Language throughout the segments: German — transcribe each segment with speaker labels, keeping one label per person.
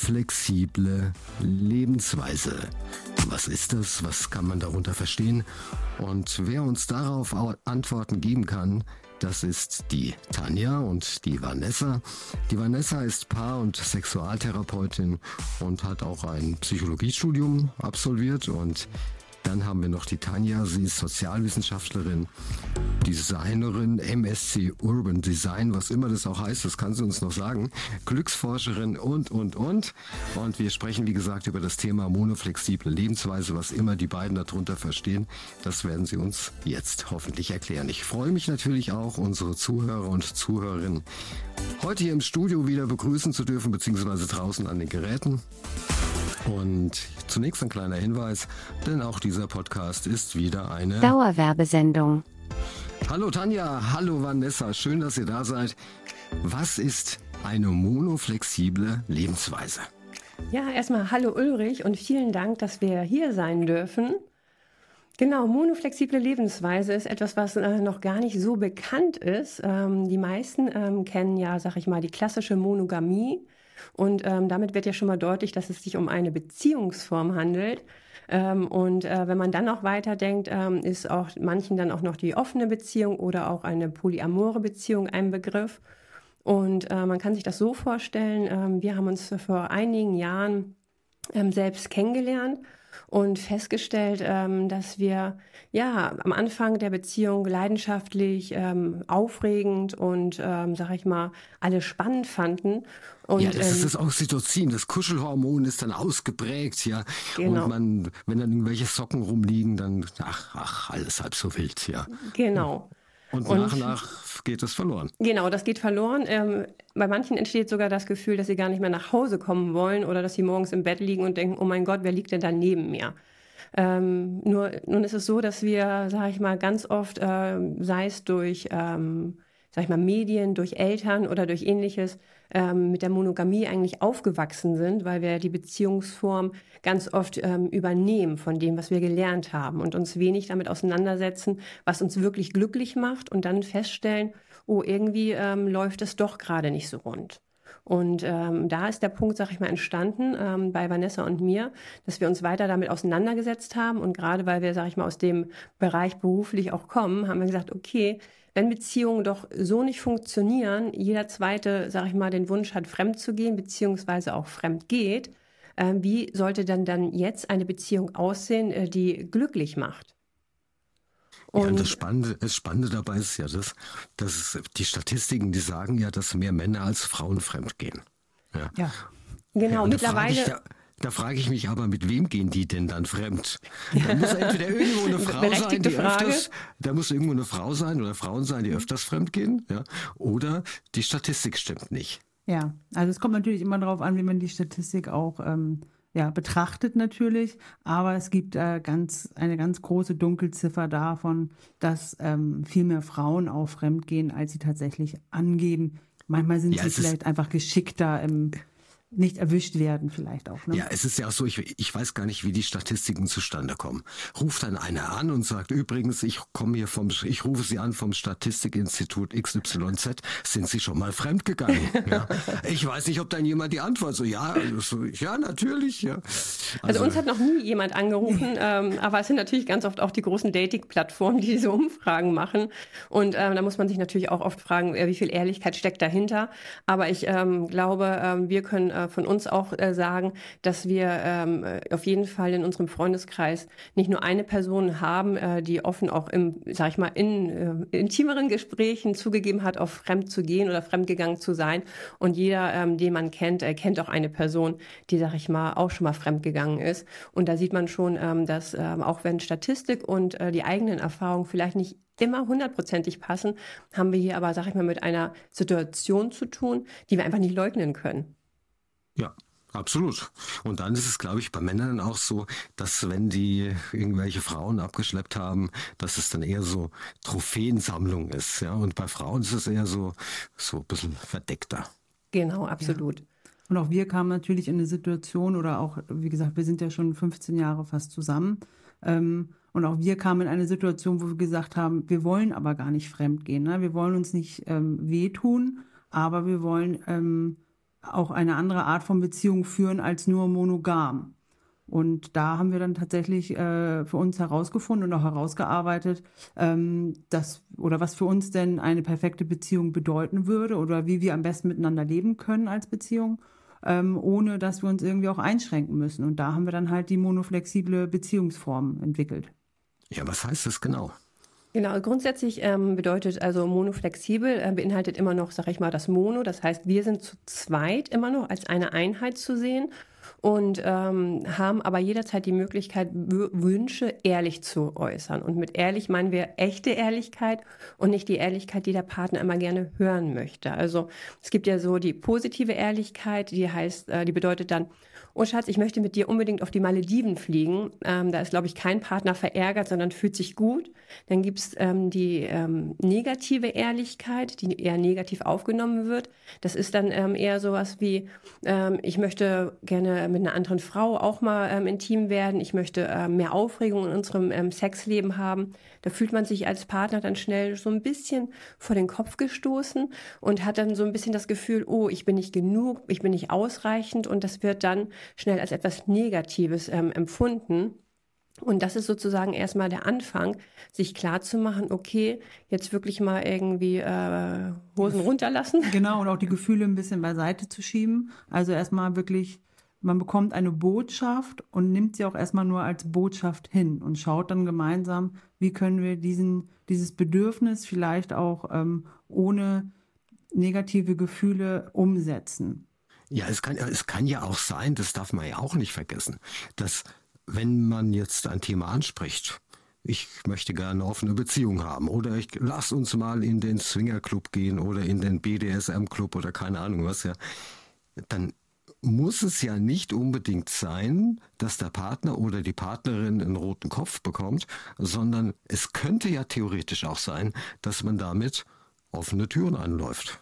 Speaker 1: monoflexible Lebensweise. Was ist das? Was kann man darunter verstehen? Und wer uns darauf Antworten geben kann, das ist die Tanja und die Vanessa. Die Vanessa ist Paar- und Sexualtherapeutin und hat auch ein Psychologiestudium absolviert und dann haben wir noch die Tanja, sie ist Sozialwissenschaftlerin, Designerin, MSc Urban Design, was immer das auch heißt, das kann sie uns noch sagen, Glücksforscherin und, und, und. Und wir sprechen, wie gesagt, über das Thema monoflexible Lebensweise, was immer die beiden darunter verstehen. Das werden sie uns jetzt hoffentlich erklären. Ich freue mich natürlich auch, unsere Zuhörer und Zuhörerinnen heute hier im Studio wieder begrüßen zu dürfen, beziehungsweise draußen an den Geräten. Und zunächst ein kleiner Hinweis, denn auch dieser Podcast ist wieder eine
Speaker 2: Dauerwerbesendung.
Speaker 1: Hallo Tanja, hallo Vanessa, schön, dass ihr da seid. Was ist eine monoflexible Lebensweise?
Speaker 3: Ja, erstmal hallo Ulrich und vielen Dank, dass wir hier sein dürfen. Genau, monoflexible Lebensweise ist etwas, was äh, noch gar nicht so bekannt ist. Ähm, die meisten ähm, kennen ja, sag ich mal, die klassische Monogamie. Und ähm, damit wird ja schon mal deutlich, dass es sich um eine Beziehungsform handelt. Ähm, und äh, wenn man dann noch weiterdenkt, ähm, ist auch manchen dann auch noch die offene Beziehung oder auch eine polyamore Beziehung ein Begriff. Und äh, man kann sich das so vorstellen, äh, wir haben uns vor einigen Jahren ähm, selbst kennengelernt und festgestellt, ähm, dass wir ja am Anfang der Beziehung leidenschaftlich, ähm, aufregend und, ähm, sag ich mal, alle spannend fanden.
Speaker 1: Und, ja, das ist ähm, das Oxytocin, das Kuschelhormon ist dann ausgeprägt, ja. Genau. Und man, wenn dann irgendwelche Socken rumliegen, dann, ach, ach, alles halb so wild, ja.
Speaker 3: Genau.
Speaker 1: Und, und nach und nach geht es verloren.
Speaker 3: Genau, das geht verloren. Ähm, bei manchen entsteht sogar das Gefühl, dass sie gar nicht mehr nach Hause kommen wollen oder dass sie morgens im Bett liegen und denken, oh mein Gott, wer liegt denn da neben mir? Ähm, nur nun ist es so, dass wir, sage ich mal, ganz oft, äh, sei es durch ähm, sag ich mal, Medien, durch Eltern oder durch ähnliches ähm, mit der Monogamie eigentlich aufgewachsen sind, weil wir die Beziehungsform ganz oft ähm, übernehmen von dem, was wir gelernt haben und uns wenig damit auseinandersetzen, was uns wirklich glücklich macht und dann feststellen, oh, irgendwie ähm, läuft es doch gerade nicht so rund. Und ähm, da ist der Punkt, sag ich mal, entstanden ähm, bei Vanessa und mir, dass wir uns weiter damit auseinandergesetzt haben. Und gerade weil wir, sag ich mal, aus dem Bereich beruflich auch kommen, haben wir gesagt, okay, wenn Beziehungen doch so nicht funktionieren, jeder zweite, sag ich mal, den Wunsch hat, fremd zu gehen, beziehungsweise auch fremd geht, äh, wie sollte dann dann jetzt eine Beziehung aussehen, äh, die glücklich macht?
Speaker 1: Und ja, das Spannende, das Spannende dabei ist ja, dass, dass die Statistiken, die sagen ja, dass mehr Männer als Frauen fremd gehen.
Speaker 3: Ja, ja. genau. Ja, mittlerweile.
Speaker 1: Da frage ich mich aber, mit wem gehen die denn dann fremd? Da muss entweder irgendwo eine Frau sein, die Frage. öfters, da muss irgendwo eine Frau sein oder Frauen sein, die öfters fremd gehen, ja, oder die Statistik stimmt nicht.
Speaker 4: Ja, also es kommt natürlich immer darauf an, wie man die Statistik auch ähm, ja, betrachtet natürlich, aber es gibt äh, ganz, eine ganz große Dunkelziffer davon, dass ähm, viel mehr Frauen auch fremd gehen, als sie tatsächlich angeben. Manchmal sind ja, sie vielleicht einfach geschickter im nicht erwischt werden vielleicht auch. Ne?
Speaker 1: Ja, es ist ja auch so, ich, ich weiß gar nicht, wie die Statistiken zustande kommen. Ruft dann einer an und sagt, übrigens, ich komme hier vom, ich rufe Sie an vom Statistikinstitut XYZ, sind Sie schon mal fremdgegangen? ja. Ich weiß nicht, ob dann jemand die Antwort so, ja, so, ja, natürlich, ja.
Speaker 3: Also, also uns hat noch nie jemand angerufen, ähm, aber es sind natürlich ganz oft auch die großen Dating-Plattformen, die diese Umfragen machen. Und ähm, da muss man sich natürlich auch oft fragen, wie viel Ehrlichkeit steckt dahinter. Aber ich ähm, glaube, ähm, wir können äh, von uns auch äh, sagen, dass wir ähm, äh, auf jeden Fall in unserem Freundeskreis nicht nur eine Person haben, äh, die offen auch im, sag ich mal, in äh, intimeren Gesprächen zugegeben hat, auf fremd zu gehen oder fremdgegangen zu sein. Und jeder, ähm, den man kennt, äh, kennt auch eine Person, die, sag ich mal, auch schon mal fremdgegangen ist. Und da sieht man schon, ähm, dass ähm, auch wenn Statistik und äh, die eigenen Erfahrungen vielleicht nicht immer hundertprozentig passen, haben wir hier aber, sag ich mal, mit einer Situation zu tun, die wir einfach nicht leugnen können.
Speaker 1: Ja, Absolut. Und dann ist es, glaube ich, bei Männern auch so, dass wenn die irgendwelche Frauen abgeschleppt haben, dass es dann eher so Trophäensammlung ist. Ja, und bei Frauen ist es eher so, so ein bisschen verdeckter.
Speaker 3: Genau, absolut. Ja.
Speaker 4: Und auch wir kamen natürlich in eine Situation oder auch, wie gesagt, wir sind ja schon 15 Jahre fast zusammen. Ähm, und auch wir kamen in eine Situation, wo wir gesagt haben, wir wollen aber gar nicht fremd gehen. Ne? Wir wollen uns nicht ähm, wehtun, aber wir wollen, ähm, auch eine andere Art von Beziehung führen als nur monogam. Und da haben wir dann tatsächlich äh, für uns herausgefunden und auch herausgearbeitet, ähm, dass oder was für uns denn eine perfekte Beziehung bedeuten würde oder wie wir am besten miteinander leben können als Beziehung, ähm, ohne dass wir uns irgendwie auch einschränken müssen. Und da haben wir dann halt die monoflexible Beziehungsform entwickelt.
Speaker 1: Ja, was heißt das genau?
Speaker 3: Genau, grundsätzlich ähm, bedeutet also monoflexibel, äh, beinhaltet immer noch, sag ich mal, das Mono. Das heißt, wir sind zu zweit immer noch als eine Einheit zu sehen und ähm, haben aber jederzeit die Möglichkeit, Wünsche ehrlich zu äußern. Und mit ehrlich meinen wir echte Ehrlichkeit und nicht die Ehrlichkeit, die der Partner immer gerne hören möchte. Also es gibt ja so die positive Ehrlichkeit, die heißt, äh, die bedeutet dann, oh Schatz, ich möchte mit dir unbedingt auf die Malediven fliegen. Ähm, da ist, glaube ich, kein Partner verärgert, sondern fühlt sich gut. Dann gibt es ähm, die ähm, negative Ehrlichkeit, die eher negativ aufgenommen wird. Das ist dann ähm, eher sowas wie, ähm, ich möchte gerne mit einer anderen Frau auch mal ähm, intim werden. Ich möchte mehr Aufregung in unserem Sexleben haben. Da fühlt man sich als Partner dann schnell so ein bisschen vor den Kopf gestoßen und hat dann so ein bisschen das Gefühl, oh, ich bin nicht genug, ich bin nicht ausreichend und das wird dann schnell als etwas Negatives ähm, empfunden. Und das ist sozusagen erstmal der Anfang, sich klar zu machen, okay, jetzt wirklich mal irgendwie äh, Hosen runterlassen.
Speaker 4: Genau, und auch die Gefühle ein bisschen beiseite zu schieben. Also erstmal wirklich man bekommt eine Botschaft und nimmt sie auch erstmal nur als Botschaft hin und schaut dann gemeinsam, wie können wir diesen, dieses Bedürfnis vielleicht auch ähm, ohne negative Gefühle umsetzen.
Speaker 1: Ja, es kann, es kann ja auch sein, das darf man ja auch nicht vergessen, dass wenn man jetzt ein Thema anspricht, ich möchte gerne eine offene Beziehung haben oder ich lass uns mal in den Swingerclub gehen oder in den BDSM-Club oder keine Ahnung was ja, dann muss es ja nicht unbedingt sein, dass der Partner oder die Partnerin einen roten Kopf bekommt, sondern es könnte ja theoretisch auch sein, dass man damit offene Türen anläuft.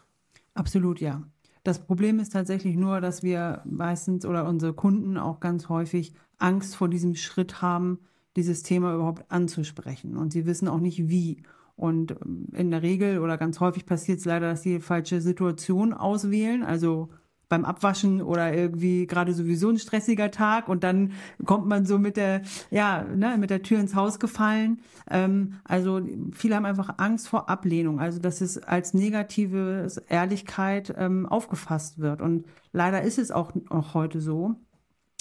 Speaker 4: Absolut, ja. Das Problem ist tatsächlich nur, dass wir meistens oder unsere Kunden auch ganz häufig Angst vor diesem Schritt haben, dieses Thema überhaupt anzusprechen. Und sie wissen auch nicht wie. Und ähm, in der Regel oder ganz häufig passiert es leider, dass sie die falsche Situation auswählen. Also beim Abwaschen oder irgendwie gerade sowieso ein stressiger Tag und dann kommt man so mit der, ja, ne, mit der Tür ins Haus gefallen. Ähm, also viele haben einfach Angst vor Ablehnung, also dass es als negative Ehrlichkeit ähm, aufgefasst wird. Und leider ist es auch, auch heute so,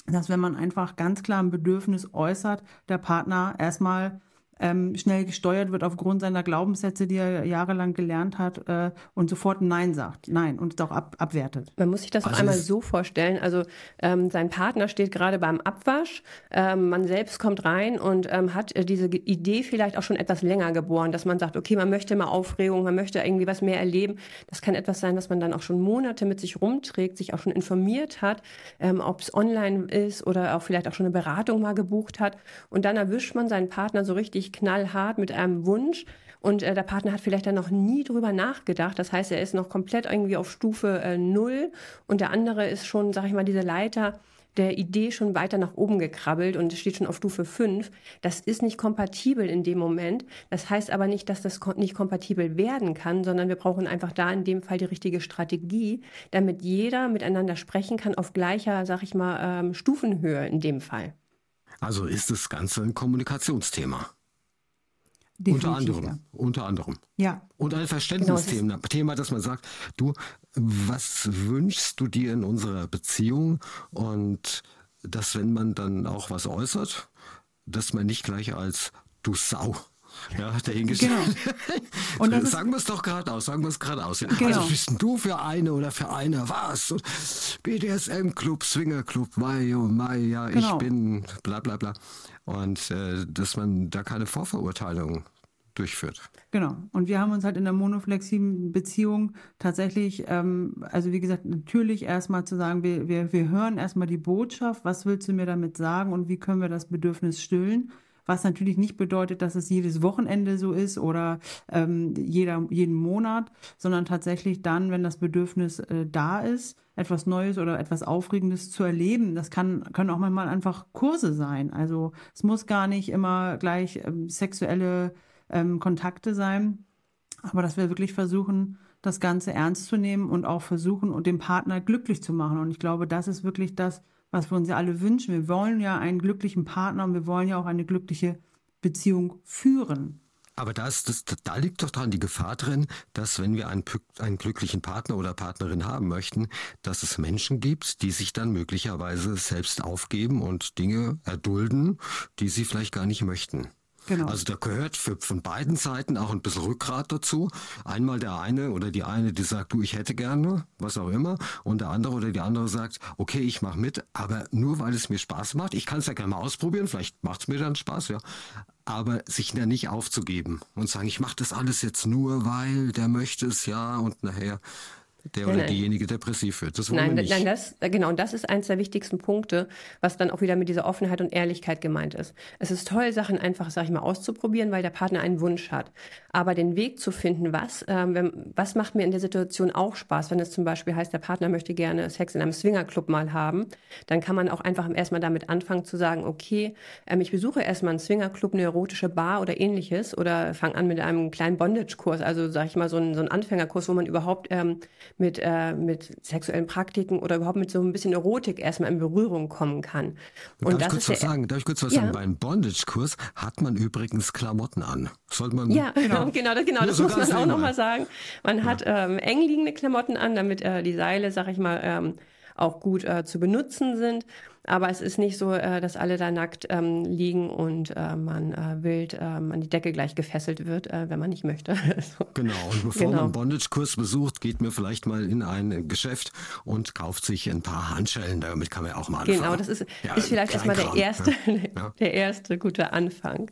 Speaker 4: dass wenn man einfach ganz klar ein Bedürfnis äußert, der Partner erstmal ähm, schnell gesteuert wird aufgrund seiner Glaubenssätze, die er jahrelang gelernt hat äh, und sofort Nein sagt. Nein und es auch ab, abwertet.
Speaker 3: Man muss sich das also auch einmal so vorstellen. Also ähm, sein Partner steht gerade beim Abwasch, ähm, man selbst kommt rein und ähm, hat äh, diese Idee vielleicht auch schon etwas länger geboren, dass man sagt, okay, man möchte mal Aufregung, man möchte irgendwie was mehr erleben. Das kann etwas sein, dass man dann auch schon Monate mit sich rumträgt, sich auch schon informiert hat, ähm, ob es online ist oder auch vielleicht auch schon eine Beratung mal gebucht hat. Und dann erwischt man seinen Partner so richtig wirklich knallhart mit einem Wunsch und äh, der Partner hat vielleicht dann noch nie drüber nachgedacht. Das heißt, er ist noch komplett irgendwie auf Stufe äh, null und der andere ist schon, sag ich mal, diese Leiter der Idee schon weiter nach oben gekrabbelt und steht schon auf Stufe 5. Das ist nicht kompatibel in dem Moment. Das heißt aber nicht, dass das nicht kompatibel werden kann, sondern wir brauchen einfach da in dem Fall die richtige Strategie, damit jeder miteinander sprechen kann auf gleicher, sag ich mal, ähm, Stufenhöhe in dem Fall.
Speaker 1: Also ist das Ganze ein Kommunikationsthema. Definitiv, unter anderem, ja. unter anderem.
Speaker 4: Ja.
Speaker 1: Und ein Verständnisthema, genau, Thema, dass man sagt, du, was wünschst du dir in unserer Beziehung? Und dass, wenn man dann auch was äußert, dass man nicht gleich als du Sau ja, dahingestellt. Genau. Sagen wir es doch gerade aus, sagen wir es gerade aus. Ja. Genau. Also bist du für eine oder für eine was? BDSM-Club, Swinger-Club, Mai, oh Mai, ja, genau. ich bin bla bla bla. Und äh, dass man da keine Vorverurteilung durchführt.
Speaker 4: Genau. Und wir haben uns halt in der monoflexiblen Beziehung tatsächlich, ähm, also wie gesagt, natürlich erstmal zu sagen, wir, wir, wir hören erstmal die Botschaft, was willst du mir damit sagen und wie können wir das Bedürfnis stillen was natürlich nicht bedeutet, dass es jedes Wochenende so ist oder ähm, jeder, jeden Monat, sondern tatsächlich dann, wenn das Bedürfnis äh, da ist, etwas Neues oder etwas Aufregendes zu erleben. Das kann, können auch manchmal einfach Kurse sein. Also es muss gar nicht immer gleich ähm, sexuelle ähm, Kontakte sein, aber dass wir wirklich versuchen, das Ganze ernst zu nehmen und auch versuchen und den Partner glücklich zu machen. Und ich glaube, das ist wirklich das, was wir uns ja alle wünschen. Wir wollen ja einen glücklichen Partner und wir wollen ja auch eine glückliche Beziehung führen.
Speaker 1: Aber da, ist das, da liegt doch dran die Gefahr drin, dass wenn wir einen, einen glücklichen Partner oder Partnerin haben möchten, dass es Menschen gibt, die sich dann möglicherweise selbst aufgeben und Dinge erdulden, die sie vielleicht gar nicht möchten. Genau. Also da gehört für, von beiden Seiten auch ein bisschen Rückgrat dazu. Einmal der eine oder die eine, die sagt, du, ich hätte gerne, was auch immer. Und der andere oder die andere sagt, okay, ich mache mit, aber nur weil es mir Spaß macht. Ich kann es ja gerne mal ausprobieren, vielleicht macht es mir dann Spaß, ja. Aber sich da nicht aufzugeben und sagen, ich mache das alles jetzt nur, weil der möchte es ja und nachher der oder nein, diejenige depressiv wird.
Speaker 3: Das wollen nein, wir nicht. Nein, das, genau, und das ist eines der wichtigsten Punkte, was dann auch wieder mit dieser Offenheit und Ehrlichkeit gemeint ist. Es ist toll, Sachen einfach, sag ich mal, auszuprobieren, weil der Partner einen Wunsch hat. Aber den Weg zu finden, was, ähm, wenn, was macht mir in der Situation auch Spaß, wenn es zum Beispiel heißt, der Partner möchte gerne Sex in einem Swingerclub mal haben, dann kann man auch einfach erstmal damit anfangen zu sagen, okay, ähm, ich besuche erstmal einen Swingerclub, eine erotische Bar oder ähnliches oder fange an mit einem kleinen Bondage-Kurs, also sag ich mal so einen, so einen Anfängerkurs, wo man überhaupt ähm, mit, äh, mit sexuellen Praktiken oder überhaupt mit so ein bisschen Erotik erstmal in Berührung kommen kann.
Speaker 1: Und darf, ich kurz was sagen? darf ich kurz was ja. sagen? Beim Bondage-Kurs hat man übrigens Klamotten an. Sollte man.
Speaker 3: Ja, genau, genau, das, genau, das muss man auch nochmal sagen. Man ja. hat ähm, eng liegende Klamotten an, damit äh, die Seile, sag ich mal, ähm, auch gut äh, zu benutzen sind. Aber es ist nicht so, äh, dass alle da nackt ähm, liegen und äh, man äh, wild ähm, an die Decke gleich gefesselt wird, äh, wenn man nicht möchte.
Speaker 1: so. Genau, und bevor genau. man einen Bondage-Kurs besucht, geht man vielleicht mal in ein Geschäft und kauft sich ein paar Handschellen. Damit kann man ja auch mal
Speaker 3: anfangen. Genau, das ist, ja, ist vielleicht erstmal der erste, ja. der erste gute Anfang.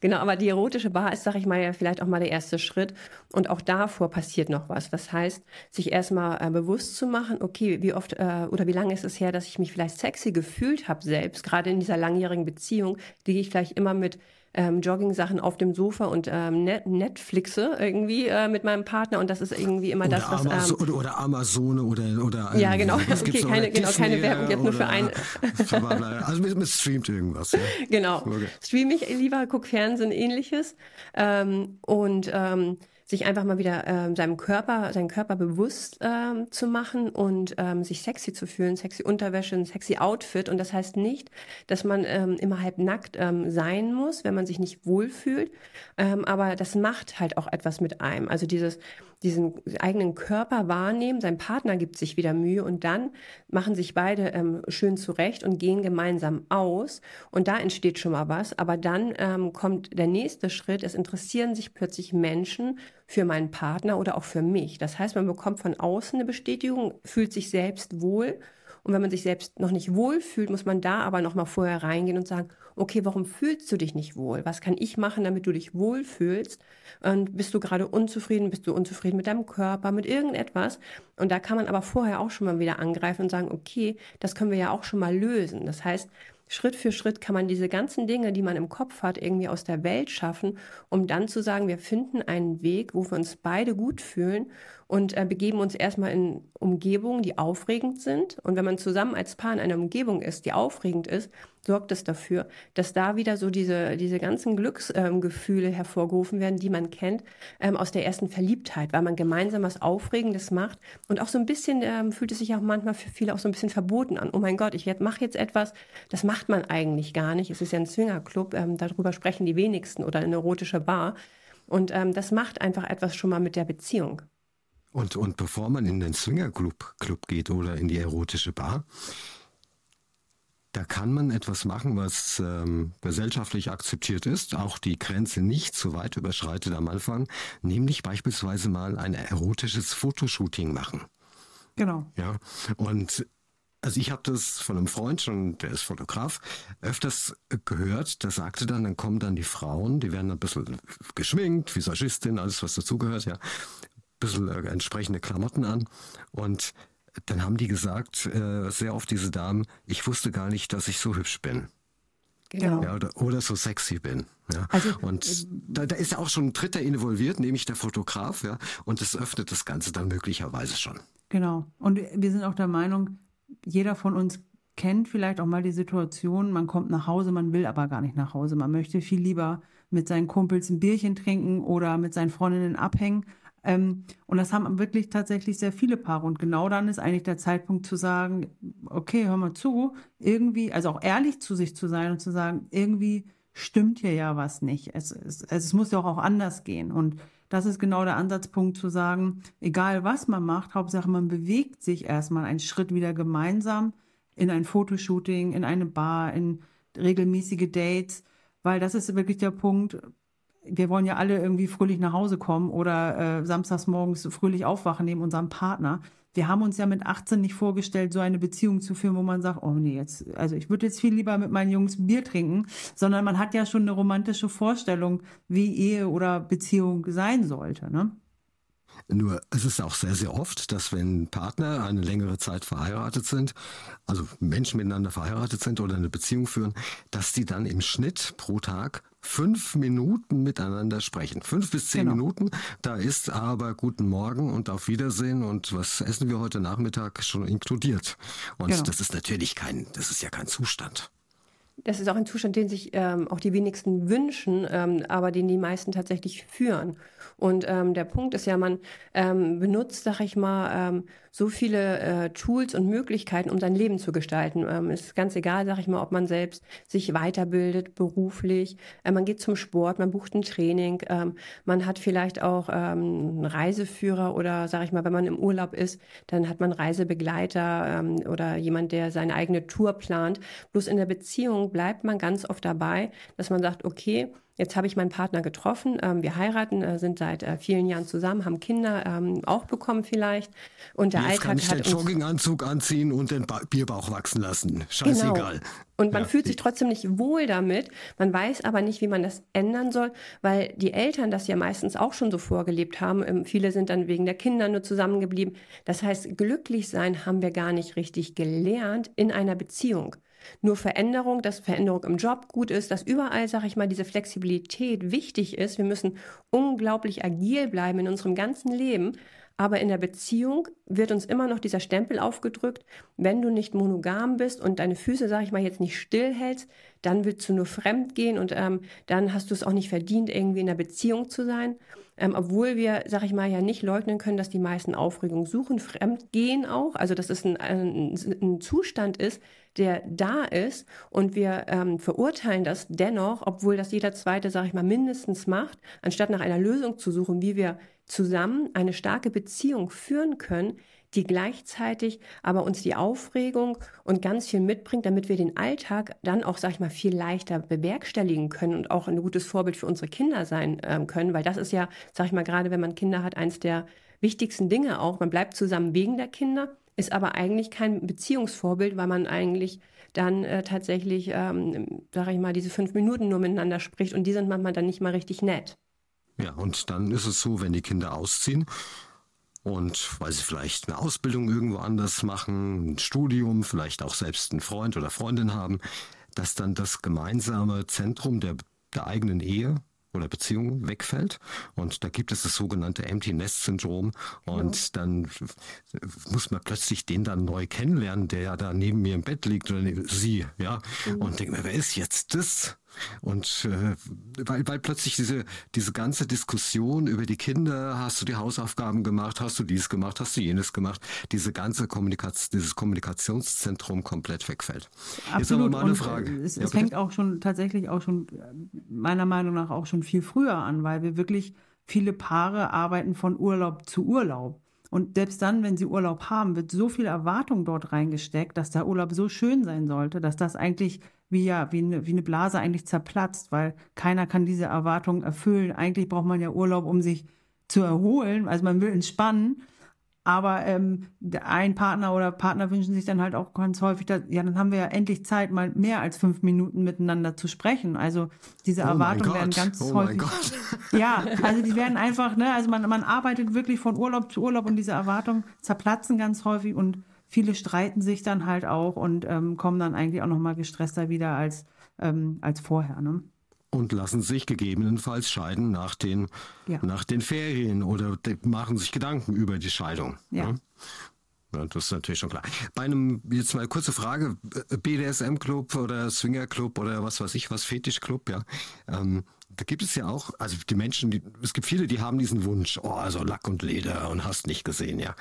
Speaker 3: Genau, aber die erotische Bar ist, sag ich mal, ja vielleicht auch mal der erste Schritt. Und auch davor passiert noch was. Das heißt, sich erstmal äh, bewusst zu machen, okay, wie oft äh, oder wie lange ist es her, dass ich mich vielleicht sexy gefühlt habe selbst, gerade in dieser langjährigen Beziehung, die ich vielleicht immer mit ähm, Jogging-Sachen auf dem Sofa und ähm, Net Netflixe irgendwie äh, mit meinem Partner und das ist irgendwie immer
Speaker 1: oder
Speaker 3: das, was...
Speaker 1: Amazon, ähm, oder, oder Amazon oder... oder
Speaker 3: ähm, ja, genau. Okay, keine, genau, keine Werbung jetzt nur für ein...
Speaker 1: also mit, mit streamt irgendwas. Ja.
Speaker 3: Genau. Okay. Stream ich lieber, guck Fernsehen, ähnliches. Ähm, und... Ähm, sich einfach mal wieder ähm, seinem Körper, seinen Körper bewusst ähm, zu machen und ähm, sich sexy zu fühlen, sexy Unterwäsche, ein sexy Outfit. Und das heißt nicht, dass man ähm, immer halb nackt ähm, sein muss, wenn man sich nicht wohlfühlt. Ähm, aber das macht halt auch etwas mit einem. Also dieses diesen eigenen Körper wahrnehmen, sein Partner gibt sich wieder Mühe und dann machen sich beide ähm, schön zurecht und gehen gemeinsam aus und da entsteht schon mal was. Aber dann ähm, kommt der nächste Schritt, es interessieren sich plötzlich Menschen für meinen Partner oder auch für mich. Das heißt, man bekommt von außen eine Bestätigung, fühlt sich selbst wohl und wenn man sich selbst noch nicht wohl fühlt, muss man da aber noch mal vorher reingehen und sagen, okay, warum fühlst du dich nicht wohl? Was kann ich machen, damit du dich wohl fühlst? Und bist du gerade unzufrieden? Bist du unzufrieden mit deinem Körper, mit irgendetwas? Und da kann man aber vorher auch schon mal wieder angreifen und sagen, okay, das können wir ja auch schon mal lösen. Das heißt, Schritt für Schritt kann man diese ganzen Dinge, die man im Kopf hat, irgendwie aus der Welt schaffen, um dann zu sagen, wir finden einen Weg, wo wir uns beide gut fühlen und äh, begeben uns erstmal in Umgebungen, die aufregend sind. Und wenn man zusammen als Paar in einer Umgebung ist, die aufregend ist, sorgt es dafür, dass da wieder so diese, diese ganzen Glücksgefühle ähm, hervorgerufen werden, die man kennt ähm, aus der ersten Verliebtheit, weil man gemeinsam was Aufregendes macht. Und auch so ein bisschen ähm, fühlt es sich auch manchmal für viele auch so ein bisschen verboten an. Oh mein Gott, ich mache jetzt etwas, das macht man eigentlich gar nicht. Es ist ja ein Swingerclub, ähm, darüber sprechen die wenigsten oder eine erotische Bar. Und ähm, das macht einfach etwas schon mal mit der Beziehung.
Speaker 1: Und, und bevor man in den Swingerclub Club geht oder in die erotische Bar, da kann man etwas machen, was ähm, gesellschaftlich akzeptiert ist, auch die Grenze nicht zu weit überschreitet am Anfang, nämlich beispielsweise mal ein erotisches Fotoshooting machen.
Speaker 4: Genau.
Speaker 1: Ja, und also ich habe das von einem Freund schon, der ist Fotograf, öfters gehört, der sagte dann, dann kommen dann die Frauen, die werden ein bisschen geschminkt, Visagistin, alles was dazugehört, ja bisschen äh, entsprechende Klamotten an und dann haben die gesagt, äh, sehr oft diese Damen, ich wusste gar nicht, dass ich so hübsch bin. Genau. Ja, oder, oder so sexy bin. Ja. Also, und äh, da, da ist ja auch schon ein Dritter involviert, nämlich der Fotograf, ja, und das öffnet das Ganze dann möglicherweise schon.
Speaker 4: Genau. Und wir sind auch der Meinung, jeder von uns kennt vielleicht auch mal die Situation, man kommt nach Hause, man will aber gar nicht nach Hause. Man möchte viel lieber mit seinen Kumpels ein Bierchen trinken oder mit seinen Freundinnen abhängen, Ähm, und das haben wirklich tatsächlich sehr viele Paare. Und genau dann ist eigentlich der Zeitpunkt zu sagen, okay, hör mal zu, irgendwie, also auch ehrlich zu sich zu sein und zu sagen, irgendwie stimmt hier ja was nicht. Es, es, es muss ja auch anders gehen. Und das ist genau der Ansatzpunkt zu sagen, egal was man macht, Hauptsache man bewegt sich erstmal einen Schritt wieder gemeinsam in ein Fotoshooting, in eine Bar, in regelmäßige Dates, weil das ist wirklich der Punkt. Wir wollen ja alle irgendwie fröhlich nach Hause kommen oder äh, samstags morgens fröhlich aufwachen neben unserem Partner wir haben uns ja mit 18 nicht vorgestellt, so eine Beziehung zu führen, wo man sagt, oh nee, jetzt, also ich würde jetzt viel lieber mit meinen Jungs Bier trinken, sondern man hat ja schon eine romantische Vorstellung, wie Ehe oder Beziehung sein sollte, ne?
Speaker 1: Nur es ist auch sehr, sehr oft, dass wenn Partner eine längere Zeit verheiratet sind, also Menschen miteinander verheiratet sind oder eine Beziehung führen, dass die dann im Schnitt pro Tag fünf Minuten miteinander sprechen. Fünf bis zehn genau. Minuten. Da ist aber Guten Morgen und auf Wiedersehen und was essen wir heute Nachmittag schon inkludiert. Und genau. das ist natürlich kein, das ist ja kein Zustand.
Speaker 3: Das ist auch ein Zustand, den sich ähm, auch die wenigsten wünschen, ähm, aber den die meisten tatsächlich führen. Und ähm, der Punkt ist ja, man ähm, benutzt, sag ich mal, ähm, so viele äh, Tools und Möglichkeiten, um sein Leben zu gestalten. Ähm, ist ganz egal, sag ich mal, ob man selbst sich weiterbildet, beruflich, äh, man geht zum Sport, man bucht ein Training, ähm, man hat vielleicht auch ähm, einen Reiseführer oder, sag ich mal, wenn man im Urlaub ist, dann hat man Reisebegleiter ähm, oder jemand, der seine eigene Tour plant. Bloß in der Beziehung bleibt man ganz oft dabei, dass man sagt, okay, Jetzt habe ich meinen Partner getroffen. Ähm, wir heiraten, äh, sind seit äh, vielen Jahren zusammen, haben Kinder ähm, auch bekommen vielleicht. Und der
Speaker 1: Jetzt
Speaker 3: Alltag
Speaker 1: kann ich
Speaker 3: hat
Speaker 1: den Jogginganzug anziehen und den ba Bierbauch wachsen lassen. Scheißegal.
Speaker 3: Genau. Und man ja. fühlt sich trotzdem nicht wohl damit. Man weiß aber nicht, wie man das ändern soll, weil die Eltern das ja meistens auch schon so vorgelebt haben. Ähm, viele sind dann wegen der Kinder nur zusammengeblieben. Das heißt, glücklich sein haben wir gar nicht richtig gelernt in einer Beziehung. Nur Veränderung, dass Veränderung im Job gut ist, dass überall, sage ich mal, diese Flexibilität wichtig ist. Wir müssen unglaublich agil bleiben in unserem ganzen Leben. Aber in der Beziehung wird uns immer noch dieser Stempel aufgedrückt, wenn du nicht monogam bist und deine Füße, sage ich mal, jetzt nicht stillhältst, dann willst du nur fremd gehen und ähm, dann hast du es auch nicht verdient, irgendwie in der Beziehung zu sein. Ähm, obwohl wir, sag ich mal, ja nicht leugnen können, dass die meisten Aufregung suchen, fremd gehen auch, also dass es ein, ein, ein Zustand ist, der da ist. Und wir ähm, verurteilen das dennoch, obwohl das jeder Zweite, sage ich mal, mindestens macht, anstatt nach einer Lösung zu suchen, wie wir zusammen eine starke Beziehung führen können, die gleichzeitig aber uns die Aufregung und ganz viel mitbringt, damit wir den Alltag dann auch, sag ich mal, viel leichter bewerkstelligen können und auch ein gutes Vorbild für unsere Kinder sein ähm, können, weil das ist ja, sag ich mal, gerade wenn man Kinder hat, eins der wichtigsten Dinge auch. Man bleibt zusammen wegen der Kinder, ist aber eigentlich kein Beziehungsvorbild, weil man eigentlich dann äh, tatsächlich, ähm, sage ich mal, diese fünf Minuten nur miteinander spricht und die sind manchmal dann nicht mal richtig nett.
Speaker 1: Ja, und dann ist es so, wenn die Kinder ausziehen und weil sie vielleicht eine Ausbildung irgendwo anders machen, ein Studium, vielleicht auch selbst einen Freund oder Freundin haben, dass dann das gemeinsame Zentrum der, der eigenen Ehe oder Beziehung wegfällt. Und da gibt es das sogenannte Empty Nest Syndrom. Und ja. dann muss man plötzlich den dann neu kennenlernen, der ja da neben mir im Bett liegt oder sie, ja. Mhm. Und denkt mir, wer ist jetzt das? Und äh, weil, weil plötzlich diese, diese ganze Diskussion über die Kinder, hast du die Hausaufgaben gemacht, hast du dies gemacht, hast du jenes gemacht, diese ganze Kommunikation, dieses Kommunikationszentrum komplett wegfällt.
Speaker 4: Absolut. Ist aber mal eine Frage. Es, ja, es fängt auch schon tatsächlich auch schon meiner Meinung nach auch schon viel früher an, weil wir wirklich viele Paare arbeiten von Urlaub zu Urlaub. Und selbst dann, wenn sie Urlaub haben, wird so viel Erwartung dort reingesteckt, dass der Urlaub so schön sein sollte, dass das eigentlich wie ja, wie eine, wie eine Blase eigentlich zerplatzt, weil keiner kann diese Erwartungen erfüllen. Eigentlich braucht man ja Urlaub, um sich zu erholen. Also man will entspannen. Aber ähm, ein Partner oder Partner wünschen sich dann halt auch ganz häufig, dass, ja, dann haben wir ja endlich Zeit, mal mehr als fünf Minuten miteinander zu sprechen. Also diese oh Erwartungen werden ganz oh häufig. Ja, also die werden einfach, ne, also man, man arbeitet wirklich von Urlaub zu Urlaub und diese Erwartungen zerplatzen ganz häufig und viele streiten sich dann halt auch und ähm, kommen dann eigentlich auch noch mal gestresster wieder als, ähm, als vorher. Ne?
Speaker 1: Und lassen sich gegebenenfalls scheiden nach den, ja. nach den Ferien oder machen sich Gedanken über die Scheidung. Ja. Ne? Ja, das ist natürlich schon klar. Bei einem, jetzt mal kurze Frage, BDSM-Club oder Swinger-Club oder was weiß ich was, Fetisch-Club, ja. Ähm, da gibt es ja auch, also die Menschen, die, es gibt viele, die haben diesen Wunsch, oh, also Lack und Leder und hast nicht gesehen, ja.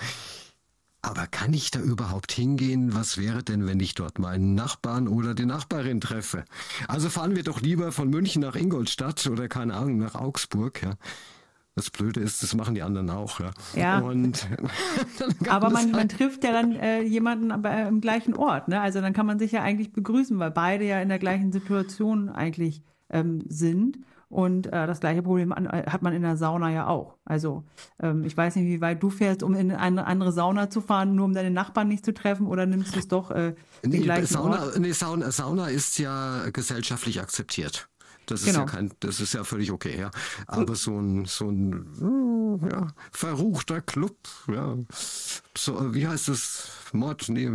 Speaker 1: Aber kann ich da überhaupt hingehen? Was wäre denn, wenn ich dort meinen Nachbarn oder die Nachbarin treffe? Also fahren wir doch lieber von München nach Ingolstadt oder keine Ahnung nach Augsburg, ja. Das Blöde ist, das machen die anderen auch, ja.
Speaker 4: Ja.
Speaker 1: Und
Speaker 4: aber man, man trifft ja dann äh, jemanden aber äh, im gleichen Ort, ne? Also dann kann man sich ja eigentlich begrüßen, weil beide ja in der gleichen Situation eigentlich ähm, sind. Und äh, das gleiche Problem an, äh, hat man in der Sauna ja auch. Also ähm, ich weiß nicht, wie weit du fährst, um in eine andere Sauna zu fahren, nur um deine Nachbarn nicht zu treffen, oder nimmst du es doch äh, den
Speaker 1: nee,
Speaker 4: gleichen
Speaker 1: Sauna,
Speaker 4: Ort?
Speaker 1: nee, Sauna, Sauna ist ja gesellschaftlich akzeptiert. Das ist
Speaker 4: Genau.
Speaker 1: ja kein, das ist ja völlig okay, ja. Aber so ein, so ein, äh, ja, verruchter Club, ja. So, wie heißt das? Mod, nee,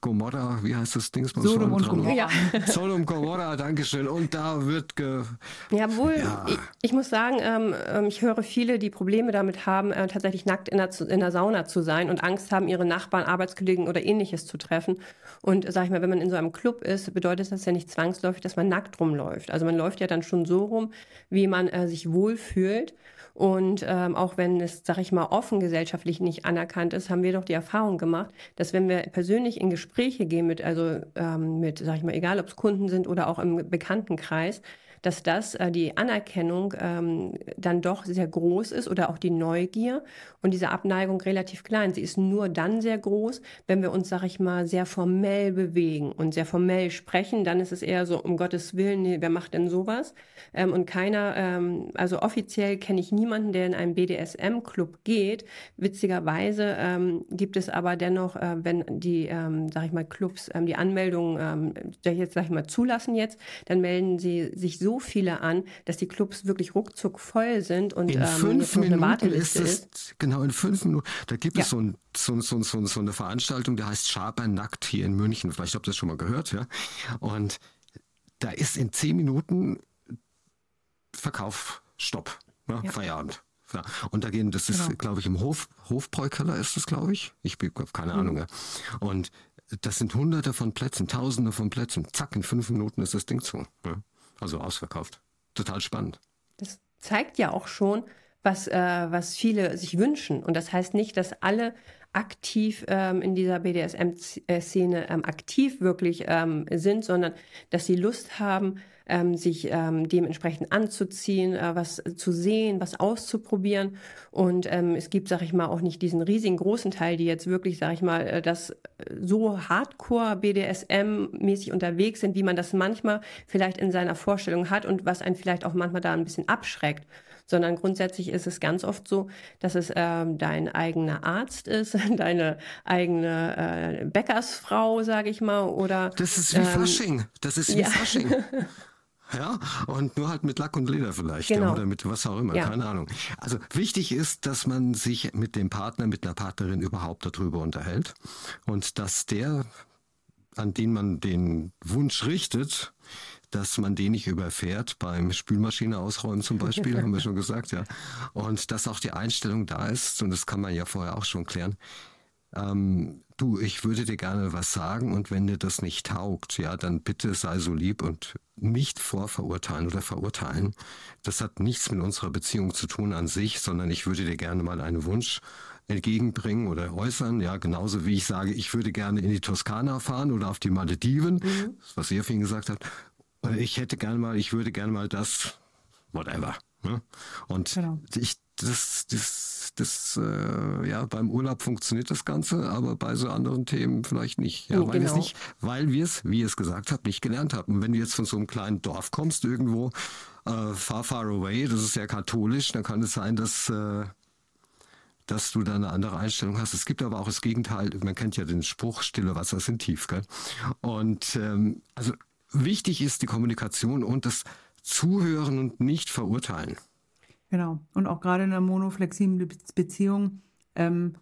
Speaker 1: Gomorra, wie heißt das Ding?
Speaker 4: Sodom und Gomorra.
Speaker 3: Ja.
Speaker 1: Sodom Gomorra, Dankeschön. Und da wird ge,
Speaker 3: Jawohl,
Speaker 1: Ja.
Speaker 3: ich, ich muss sagen, ähm, ähm, ich höre viele, die Probleme damit haben, äh, tatsächlich nackt in der, in der Sauna zu sein und Angst haben, ihre Nachbarn, Arbeitskollegen oder ähnliches zu treffen. Und sag ich mal, wenn man in so einem Club ist, bedeutet das ja nicht zwangsläufig, dass man nackt rumläuft. Also man läuft ja dann schon so rum, wie man äh, sich wohlfühlt. Und ähm, auch wenn es, sag ich mal, offen gesellschaftlich nicht anerkannt ist, haben wir doch die Erfahrung gemacht, dass wenn wir persönlich in Gespräche gehen mit, also ähm, mit, sag ich mal, egal ob es Kunden sind oder auch im Bekanntenkreis, dass das äh, die Anerkennung ähm, dann doch sehr groß ist oder auch die Neugier und diese Abneigung relativ klein. Sie ist nur dann sehr groß, wenn wir uns, sag ich mal, sehr formell bewegen und sehr formell sprechen. Dann ist es eher so, um Gottes Willen, nee, wer macht denn sowas? Ähm, und keiner, ähm, also offiziell kenne ich niemanden, der in einen BDSM-Club geht. Witzigerweise ähm, gibt es aber dennoch, äh, wenn die, ähm, sag ich mal, Clubs ähm, die Anmeldung, ähm, jetzt, sag ich mal, zulassen jetzt, dann melden sie sich so viele an, dass die Clubs wirklich ruckzuck voll sind und
Speaker 1: In
Speaker 3: ähm,
Speaker 1: fünf Minuten
Speaker 3: Warteliste
Speaker 1: ist
Speaker 3: ist.
Speaker 1: es, genau, in fünf Minuten, da gibt
Speaker 3: Ja.
Speaker 1: es so, ein, so, so, so, so eine Veranstaltung, die heißt Schaber Nackt hier in München. Vielleicht habt ihr das schon mal gehört, ja. Und da ist in zehn Minuten Verkauf, Stopp, ne?
Speaker 3: Ja.
Speaker 1: Feierabend. Ja. Und da gehen, das ist,
Speaker 4: Genau.
Speaker 1: glaube ich, im Hof, Hofbräukeller ist das, glaube ich. Ich habe keine Ahnung. Ja. Und das sind hunderte von Plätzen, tausende von Plätzen. Zack, in fünf Minuten ist das Ding zu. Ja. Also ausverkauft. Total spannend.
Speaker 3: Das zeigt ja auch schon, was, äh, was viele sich wünschen. Und das heißt nicht, dass alle aktiv ähm, in dieser BDSM-Szene ähm, aktiv wirklich ähm, sind, sondern dass sie Lust haben, ähm, sich ähm, dementsprechend anzuziehen, äh, was zu sehen, was auszuprobieren. Und ähm, es gibt, sag ich mal, auch nicht diesen riesigen großen Teil, die jetzt wirklich, sag ich mal, äh, das äh, so hardcore BDSM-mäßig unterwegs sind, wie man das manchmal vielleicht in seiner Vorstellung hat und was einen vielleicht auch manchmal da ein bisschen abschreckt sondern grundsätzlich ist es ganz oft so, dass es ähm, dein eigener Arzt ist, deine eigene äh, Bäckersfrau, sage ich mal, oder
Speaker 1: Das ist wie
Speaker 3: ähm,
Speaker 1: Fasching. Das ist wie
Speaker 3: ja.
Speaker 1: Fasching. Ja, und nur halt mit Lack und Leder vielleicht. Ja,
Speaker 3: Genau.
Speaker 1: oder mit was auch immer,
Speaker 3: Ja.
Speaker 1: keine Ahnung. Also wichtig ist, dass man sich mit dem Partner, mit einer Partnerin überhaupt darüber unterhält. Und dass der, an den man den Wunsch richtet, dass man den nicht überfährt beim Spülmaschine ausräumen zum Beispiel, haben wir schon gesagt, ja. Und dass auch die Einstellung da ist, und das kann man ja vorher auch schon klären, ähm, du, ich würde dir gerne was sagen und wenn dir das nicht taugt, ja, dann bitte sei so lieb und nicht vorverurteilen oder verurteilen. Das hat nichts mit unserer Beziehung zu tun an sich, sondern ich würde dir gerne mal einen Wunsch entgegenbringen oder äußern, ja, genauso wie ich sage, ich würde gerne in die Toskana fahren oder auf die Malediven, was ihr vorhin gesagt habt. Und ich hätte gerne mal, ich würde gerne mal das, whatever. Ne? Und
Speaker 4: Genau.
Speaker 1: ich, das, das, das, äh, ja, beim Urlaub funktioniert das Ganze, aber bei so anderen Themen vielleicht nicht. Ja,
Speaker 3: Nee,
Speaker 1: weil wir es
Speaker 3: genau.
Speaker 1: nicht, weil wir es, wie ihr es gesagt habt, nicht gelernt haben. Und wenn du jetzt von so einem kleinen Dorf kommst, irgendwo äh, far, far away, das ist ja katholisch, dann kann es sein, dass äh, dass du da eine andere Einstellung hast. Es gibt aber auch das Gegenteil. Man kennt ja den Spruch, stille Wasser sind tief. Gell? Und ähm, also wichtig ist die Kommunikation und das Zuhören und nicht verurteilen.
Speaker 4: Genau. Und auch gerade in einer monoflexiblen Be- Beziehung, ähm,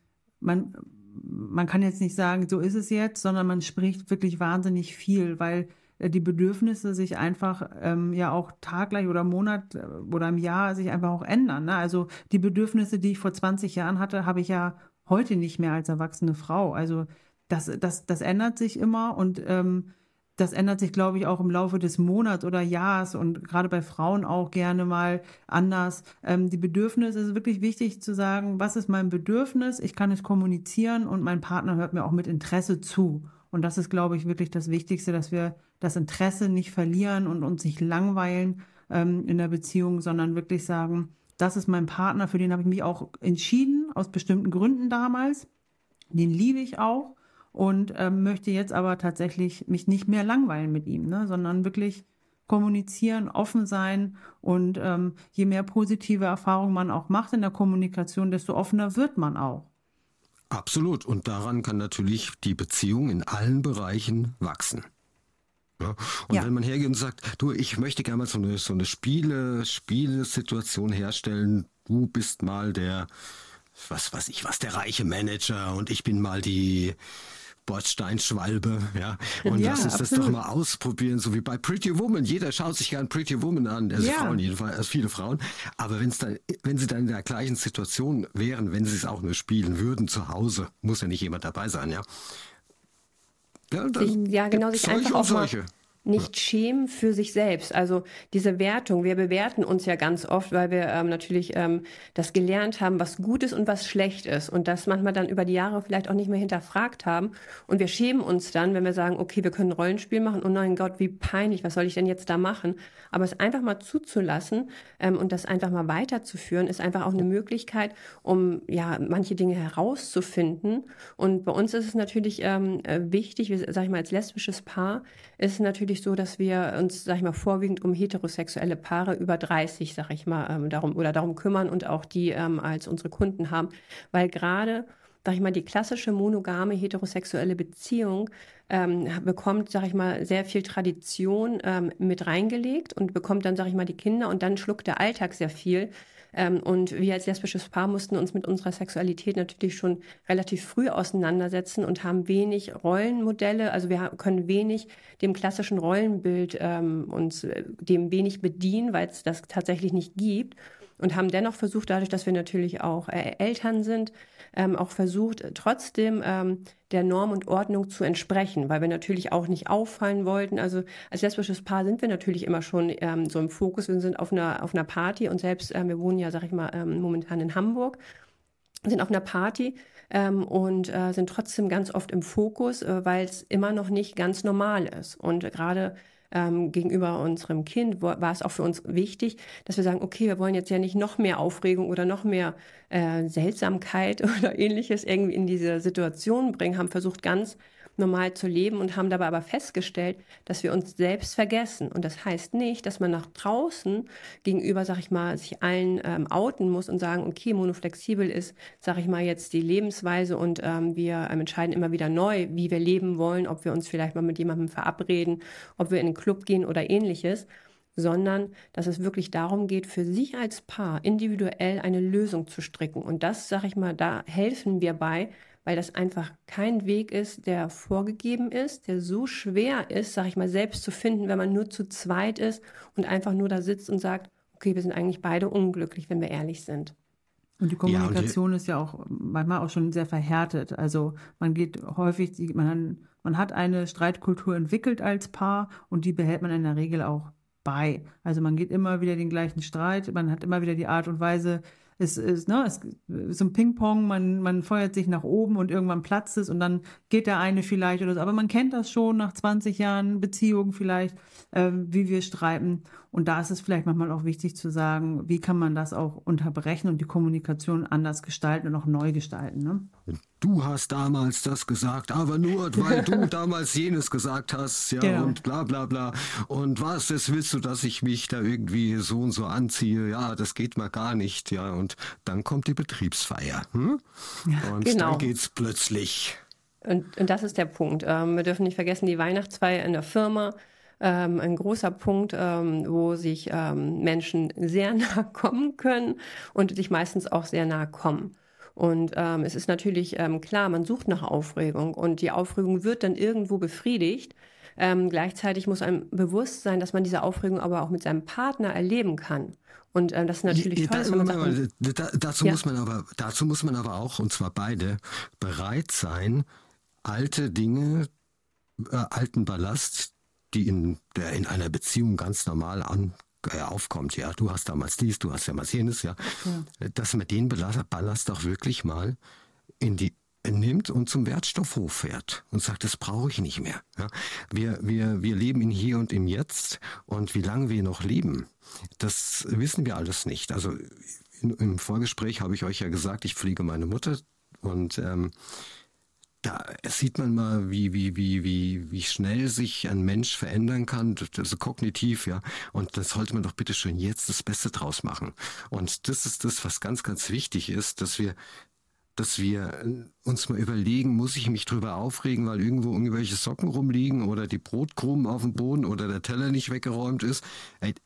Speaker 4: man, man kann jetzt nicht sagen, so ist es jetzt, sondern man spricht wirklich wahnsinnig viel, weil äh, die Bedürfnisse sich einfach ähm, ja auch taggleich oder Monat äh, oder im Jahr sich einfach auch ändern. Ne? Also die Bedürfnisse, die ich vor 20 Jahren hatte, habe ich ja heute nicht mehr als erwachsene Frau. Also das, das, das ändert sich immer und ähm, das ändert sich, glaube ich, auch im Laufe des Monats oder Jahres und gerade bei Frauen auch gerne mal anders. Ähm, die Bedürfnisse ist wirklich wichtig zu sagen, was ist mein Bedürfnis? Ich kann es kommunizieren und mein Partner hört mir auch mit Interesse zu. Und das ist, glaube ich, wirklich das Wichtigste, dass wir das Interesse nicht verlieren und uns nicht langweilen ähm, in der Beziehung, sondern wirklich sagen, das ist mein Partner, für den habe ich mich auch entschieden, aus bestimmten Gründen damals. Den liebe ich auch und ähm, möchte jetzt aber tatsächlich mich nicht mehr langweilen mit ihm, ne, sondern wirklich kommunizieren, offen sein und ähm, je mehr positive Erfahrungen man auch macht in der Kommunikation, desto offener wird man auch.
Speaker 1: Absolut. Und daran kann natürlich die Beziehung in allen Bereichen wachsen. Ja? Und ja. wenn man hergeht und sagt, du, ich möchte gerne mal so eine, so eine Spiele, Spielesituation herstellen, du bist mal der, was weiß ich, was der reiche Manager und ich bin mal die, Bordsteinschwalbe, ja. Und ja, lass uns absolut. das doch mal ausprobieren, so wie bei Pretty Woman. Jeder schaut sich gern Pretty Woman an, also ja. Frauen jedenfalls, also viele Frauen. Aber wenn es dann, wenn sie dann in der gleichen Situation wären, wenn sie es auch nur spielen würden zu Hause, muss ja nicht jemand dabei sein, ja.
Speaker 3: Ja, sich, ja genau, sich einfach auch solche. mal nicht schämen für sich selbst. Also diese Wertung, wir bewerten uns ja ganz oft, weil wir ähm, natürlich ähm, das gelernt haben, was gut ist und was schlecht ist und das manchmal dann über die Jahre vielleicht auch nicht mehr hinterfragt haben und wir schämen uns dann, wenn wir sagen, okay, wir können Rollenspiel machen, oh nein Gott, wie peinlich, was soll ich denn jetzt da machen? Aber es einfach mal zuzulassen ähm, und das einfach mal weiterzuführen, ist einfach auch eine Möglichkeit, um ja manche Dinge herauszufinden und bei uns ist es natürlich ähm, äh, wichtig, wir, sag ich mal, als lesbisches Paar ist natürlich natürlich so, dass wir uns, sag ich mal, vorwiegend um heterosexuelle Paare über 30, sag ich mal, ähm, darum oder darum kümmern und auch die ähm, als unsere Kunden haben, weil gerade sag ich mal, die klassische monogame heterosexuelle Beziehung ähm, bekommt, sag ich mal, sehr viel Tradition ähm, mit reingelegt und bekommt dann, sag ich mal, die Kinder und dann schluckt der Alltag sehr viel. Ähm, und wir als lesbisches Paar mussten uns mit unserer Sexualität natürlich schon relativ früh auseinandersetzen und haben wenig Rollenmodelle, also wir können wenig dem klassischen Rollenbild ähm, uns äh, dem wenig bedienen, weil es das tatsächlich nicht gibt und haben dennoch versucht, dadurch, dass wir natürlich auch äh, Eltern sind, ähm, auch versucht, trotzdem ähm, der Norm und Ordnung zu entsprechen, weil wir natürlich auch nicht auffallen wollten. Also als lesbisches Paar sind wir natürlich immer schon ähm, so im Fokus. Wir sind auf einer, auf einer Party und selbst, äh, wir wohnen ja, sag ich mal, ähm, momentan in Hamburg, sind auf einer Party ähm, und äh, sind trotzdem ganz oft im Fokus, äh, weil es immer noch nicht ganz normal ist. Und gerade ähm, gegenüber unserem Kind war es auch für uns wichtig, dass wir sagen, okay, wir wollen jetzt ja nicht noch mehr Aufregung oder noch mehr äh, Seltsamkeit oder ähnliches irgendwie in diese Situation bringen, haben versucht ganz normal zu leben und haben dabei aber festgestellt, dass wir uns selbst vergessen. Und das heißt nicht, dass man nach draußen gegenüber, sag ich mal, sich allen ähm, outen muss und sagen, okay, monoflexibel ist, sag ich mal, jetzt die Lebensweise und ähm, wir ähm, entscheiden immer wieder neu, wie wir leben wollen, ob wir uns vielleicht mal mit jemandem verabreden, ob wir in den Club gehen oder ähnliches sondern dass es wirklich darum geht, für sich als Paar individuell eine Lösung zu stricken. Und das, sag ich mal, da helfen wir bei, weil das einfach kein Weg ist, der vorgegeben ist, der so schwer ist, sag ich mal, selbst zu finden, wenn man nur zu zweit ist und einfach nur da sitzt und sagt, okay, wir sind eigentlich beide unglücklich, wenn wir ehrlich sind.
Speaker 4: Und die Kommunikation ja, und ist ja auch manchmal auch schon sehr verhärtet. Also man geht häufig, man, man hat eine Streitkultur entwickelt als Paar und die behält man in der Regel auch bei. Also man geht immer wieder den gleichen Streit, man hat immer wieder die Art und Weise, es ist, ne, es ist so ein Ping-Pong, man, man feuert sich nach oben und irgendwann platzt es und dann geht der eine vielleicht oder so. Aber man kennt das schon nach 20 Jahren Beziehung vielleicht, äh, wie wir streiten. Und da ist es vielleicht manchmal auch wichtig zu sagen, wie kann man das auch unterbrechen und die Kommunikation anders gestalten und auch neu gestalten. Ne?
Speaker 1: Du hast damals das gesagt, aber nur weil du damals jenes gesagt hast, ja, genau. und bla bla bla. Und was, das willst du, dass ich mich da irgendwie so und so anziehe? Ja, das geht mal gar nicht, ja. Und dann kommt die Betriebsfeier. Hm? Ja, und genau. dann geht's plötzlich.
Speaker 3: Und, und das ist der Punkt. Ähm, wir dürfen nicht vergessen, die Weihnachtsfeier in der Firma ähm, ein großer Punkt, ähm, wo sich ähm, Menschen sehr nah kommen können und sich meistens auch sehr nah kommen. Und ähm, es ist natürlich ähm, klar, man sucht nach Aufregung und die Aufregung wird dann irgendwo befriedigt. Ähm, gleichzeitig muss einem bewusst sein, dass man diese Aufregung aber auch mit seinem Partner erleben kann. Und ähm, das ist natürlich toll.
Speaker 1: Da, da, dazu, ja. muss man aber, dazu muss man aber auch, und zwar beide, bereit sein, alte Dinge, äh, alten Ballast die in, der in einer Beziehung ganz normal an, aufkommt. Ja, du hast damals dies, du hast damals jenes, ja. ja. Dass man den Ballast auch wirklich mal in die nimmt und zum Wertstoff hochfährt und sagt, das brauche ich nicht mehr. Ja, wir, wir, wir leben in Hier und im Jetzt und wie lange wir noch leben, das wissen wir alles nicht. Also in, im Vorgespräch habe ich euch ja gesagt, ich pflege meine Mutter und ähm, da sieht man mal, wie, wie, wie, wie, wie schnell sich ein Mensch verändern kann, also kognitiv, ja. Und das sollte man doch bitte schön jetzt das Beste draus machen. Und das ist das, was ganz, ganz wichtig ist, dass wir dass wir uns mal überlegen, muss ich mich drüber aufregen, weil irgendwo irgendwelche Socken rumliegen oder die Brotkrumen auf dem Boden oder der Teller nicht weggeräumt ist.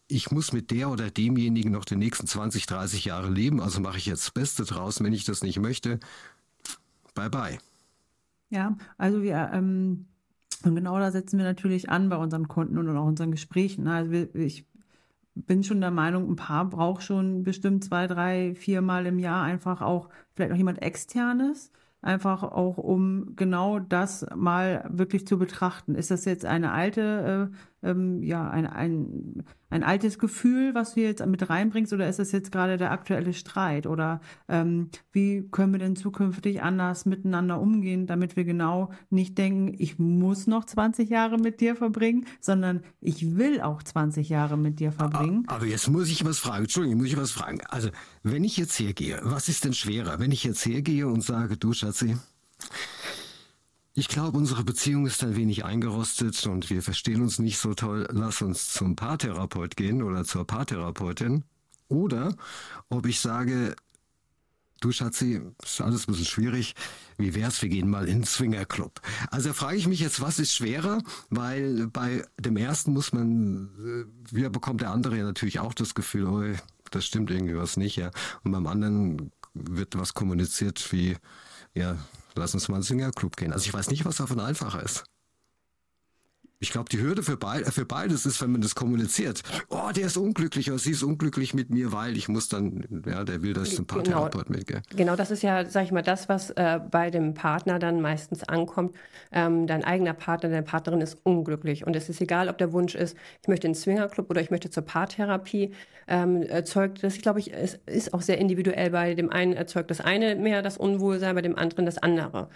Speaker 1: Ich muss mit der oder demjenigen noch die nächsten 20, 30 Jahre leben, also mache ich jetzt das Beste draus. Wenn ich das nicht möchte, bye bye.
Speaker 4: Ja, also wir, ähm, und genau da setzen wir natürlich an bei unseren Kunden und auch unseren Gesprächen. Also wir, ich bin schon der Meinung, ein Paar braucht schon bestimmt zwei, drei, viermal im Jahr einfach auch vielleicht auch jemand externes, einfach auch um genau das mal wirklich zu betrachten. Ist das jetzt eine alte, äh, ähm, ja, ein, ein, ein altes Gefühl, was du jetzt mit reinbringst, oder ist das jetzt gerade der aktuelle Streit? Oder ähm, wie können wir denn zukünftig anders miteinander umgehen, damit wir genau nicht denken, ich muss noch 20 Jahre mit dir verbringen, sondern ich will auch 20 Jahre mit dir verbringen?
Speaker 1: Aber jetzt muss ich was fragen, Entschuldigung, muss ich was fragen. Also, wenn ich jetzt hergehe, was ist denn schwerer? Wenn ich jetzt hergehe und sage, du Schatzi, ich glaube, unsere Beziehung ist ein wenig eingerostet und wir verstehen uns nicht so toll. Lass uns zum Paartherapeut gehen oder zur Paartherapeutin. Oder ob ich sage, du Schatzi, ist alles ein bisschen schwierig. Wie wär's, wir gehen mal in den Swingerclub. Also frage ich mich jetzt, was ist schwerer? Weil bei dem ersten muss man, äh, wie bekommt der andere ja natürlich auch das Gefühl, oh, das stimmt irgendwie was nicht, ja. Und beim anderen wird was kommuniziert wie, ja, lass uns mal in den Swingerclub gehen. Also ich weiß nicht, was davon einfacher ist. Ich glaube, die Hürde für, beid, für beides ist, wenn man das kommuniziert. Oh, der ist unglücklich oder sie ist unglücklich mit mir, weil ich muss dann, ja, der will, dass ich ein Paartherapeut
Speaker 3: genau,
Speaker 1: mitgehe.
Speaker 3: Genau, das ist ja, sag ich mal, das, was äh, bei dem Partner dann meistens ankommt. Ähm, dein eigener Partner, deine Partnerin ist unglücklich. Und es ist egal, ob der Wunsch ist, ich möchte in den Swingerclub oder ich möchte zur Paartherapie. Ähm, erzeugt das, ich glaube, ich, es ist auch sehr individuell. Bei dem einen erzeugt das eine mehr das Unwohlsein, bei dem anderen das andere.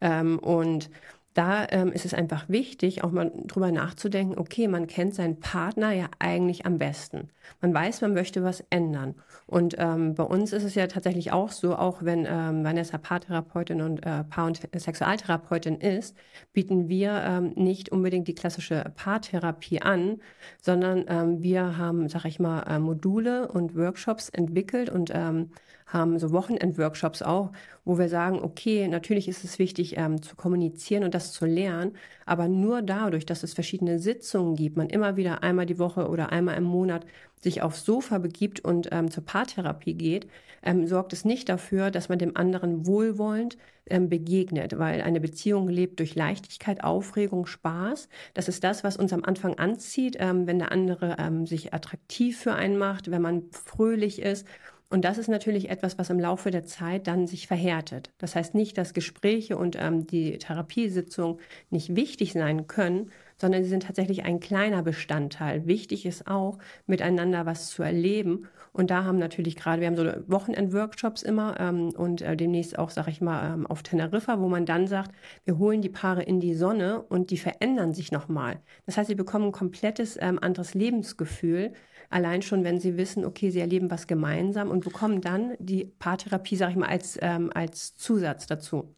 Speaker 3: Ähm, und da ähm, ist es einfach wichtig, auch mal drüber nachzudenken, okay, man kennt seinen Partner ja eigentlich am besten. Man weiß, man möchte was ändern. Und ähm, bei uns ist es ja tatsächlich auch so, auch wenn ähm, Vanessa Paartherapeutin und äh, Paar- und Sexualtherapeutin ist, bieten wir ähm, nicht unbedingt die klassische Paartherapie an, sondern ähm, wir haben, sag ich mal, äh, Module und Workshops entwickelt und ähm, haben so Wochenendworkshops auch, wo wir sagen, okay, natürlich ist es wichtig ähm, zu kommunizieren und das zu lernen, aber nur dadurch, dass es verschiedene Sitzungen gibt, man immer wieder einmal die Woche oder einmal im Monat sich aufs Sofa begibt und ähm, zur Paartherapie geht, ähm, sorgt es nicht dafür, dass man dem anderen wohlwollend ähm, begegnet, weil eine Beziehung lebt durch Leichtigkeit, Aufregung, Spaß. Das ist das, was uns am Anfang anzieht, ähm, wenn der andere ähm, sich attraktiv für einen macht, wenn man fröhlich ist und das ist natürlich etwas, was im Laufe der Zeit dann sich verhärtet. Das heißt nicht, dass Gespräche und ähm, die Therapiesitzung nicht wichtig sein können, sondern sie sind tatsächlich ein kleiner Bestandteil. Wichtig ist auch, miteinander was zu erleben. Und da haben natürlich gerade, wir haben so Wochenend-Workshops immer ähm, und äh, demnächst auch, sage ich mal, ähm, auf Teneriffa, wo man dann sagt, wir holen die Paare in die Sonne und die verändern sich nochmal. Das heißt, sie bekommen ein komplettes ähm, anderes Lebensgefühl, Allein schon, wenn sie wissen, okay, sie erleben was gemeinsam und bekommen dann die Paartherapie, sage ich mal, als, ähm, als Zusatz dazu.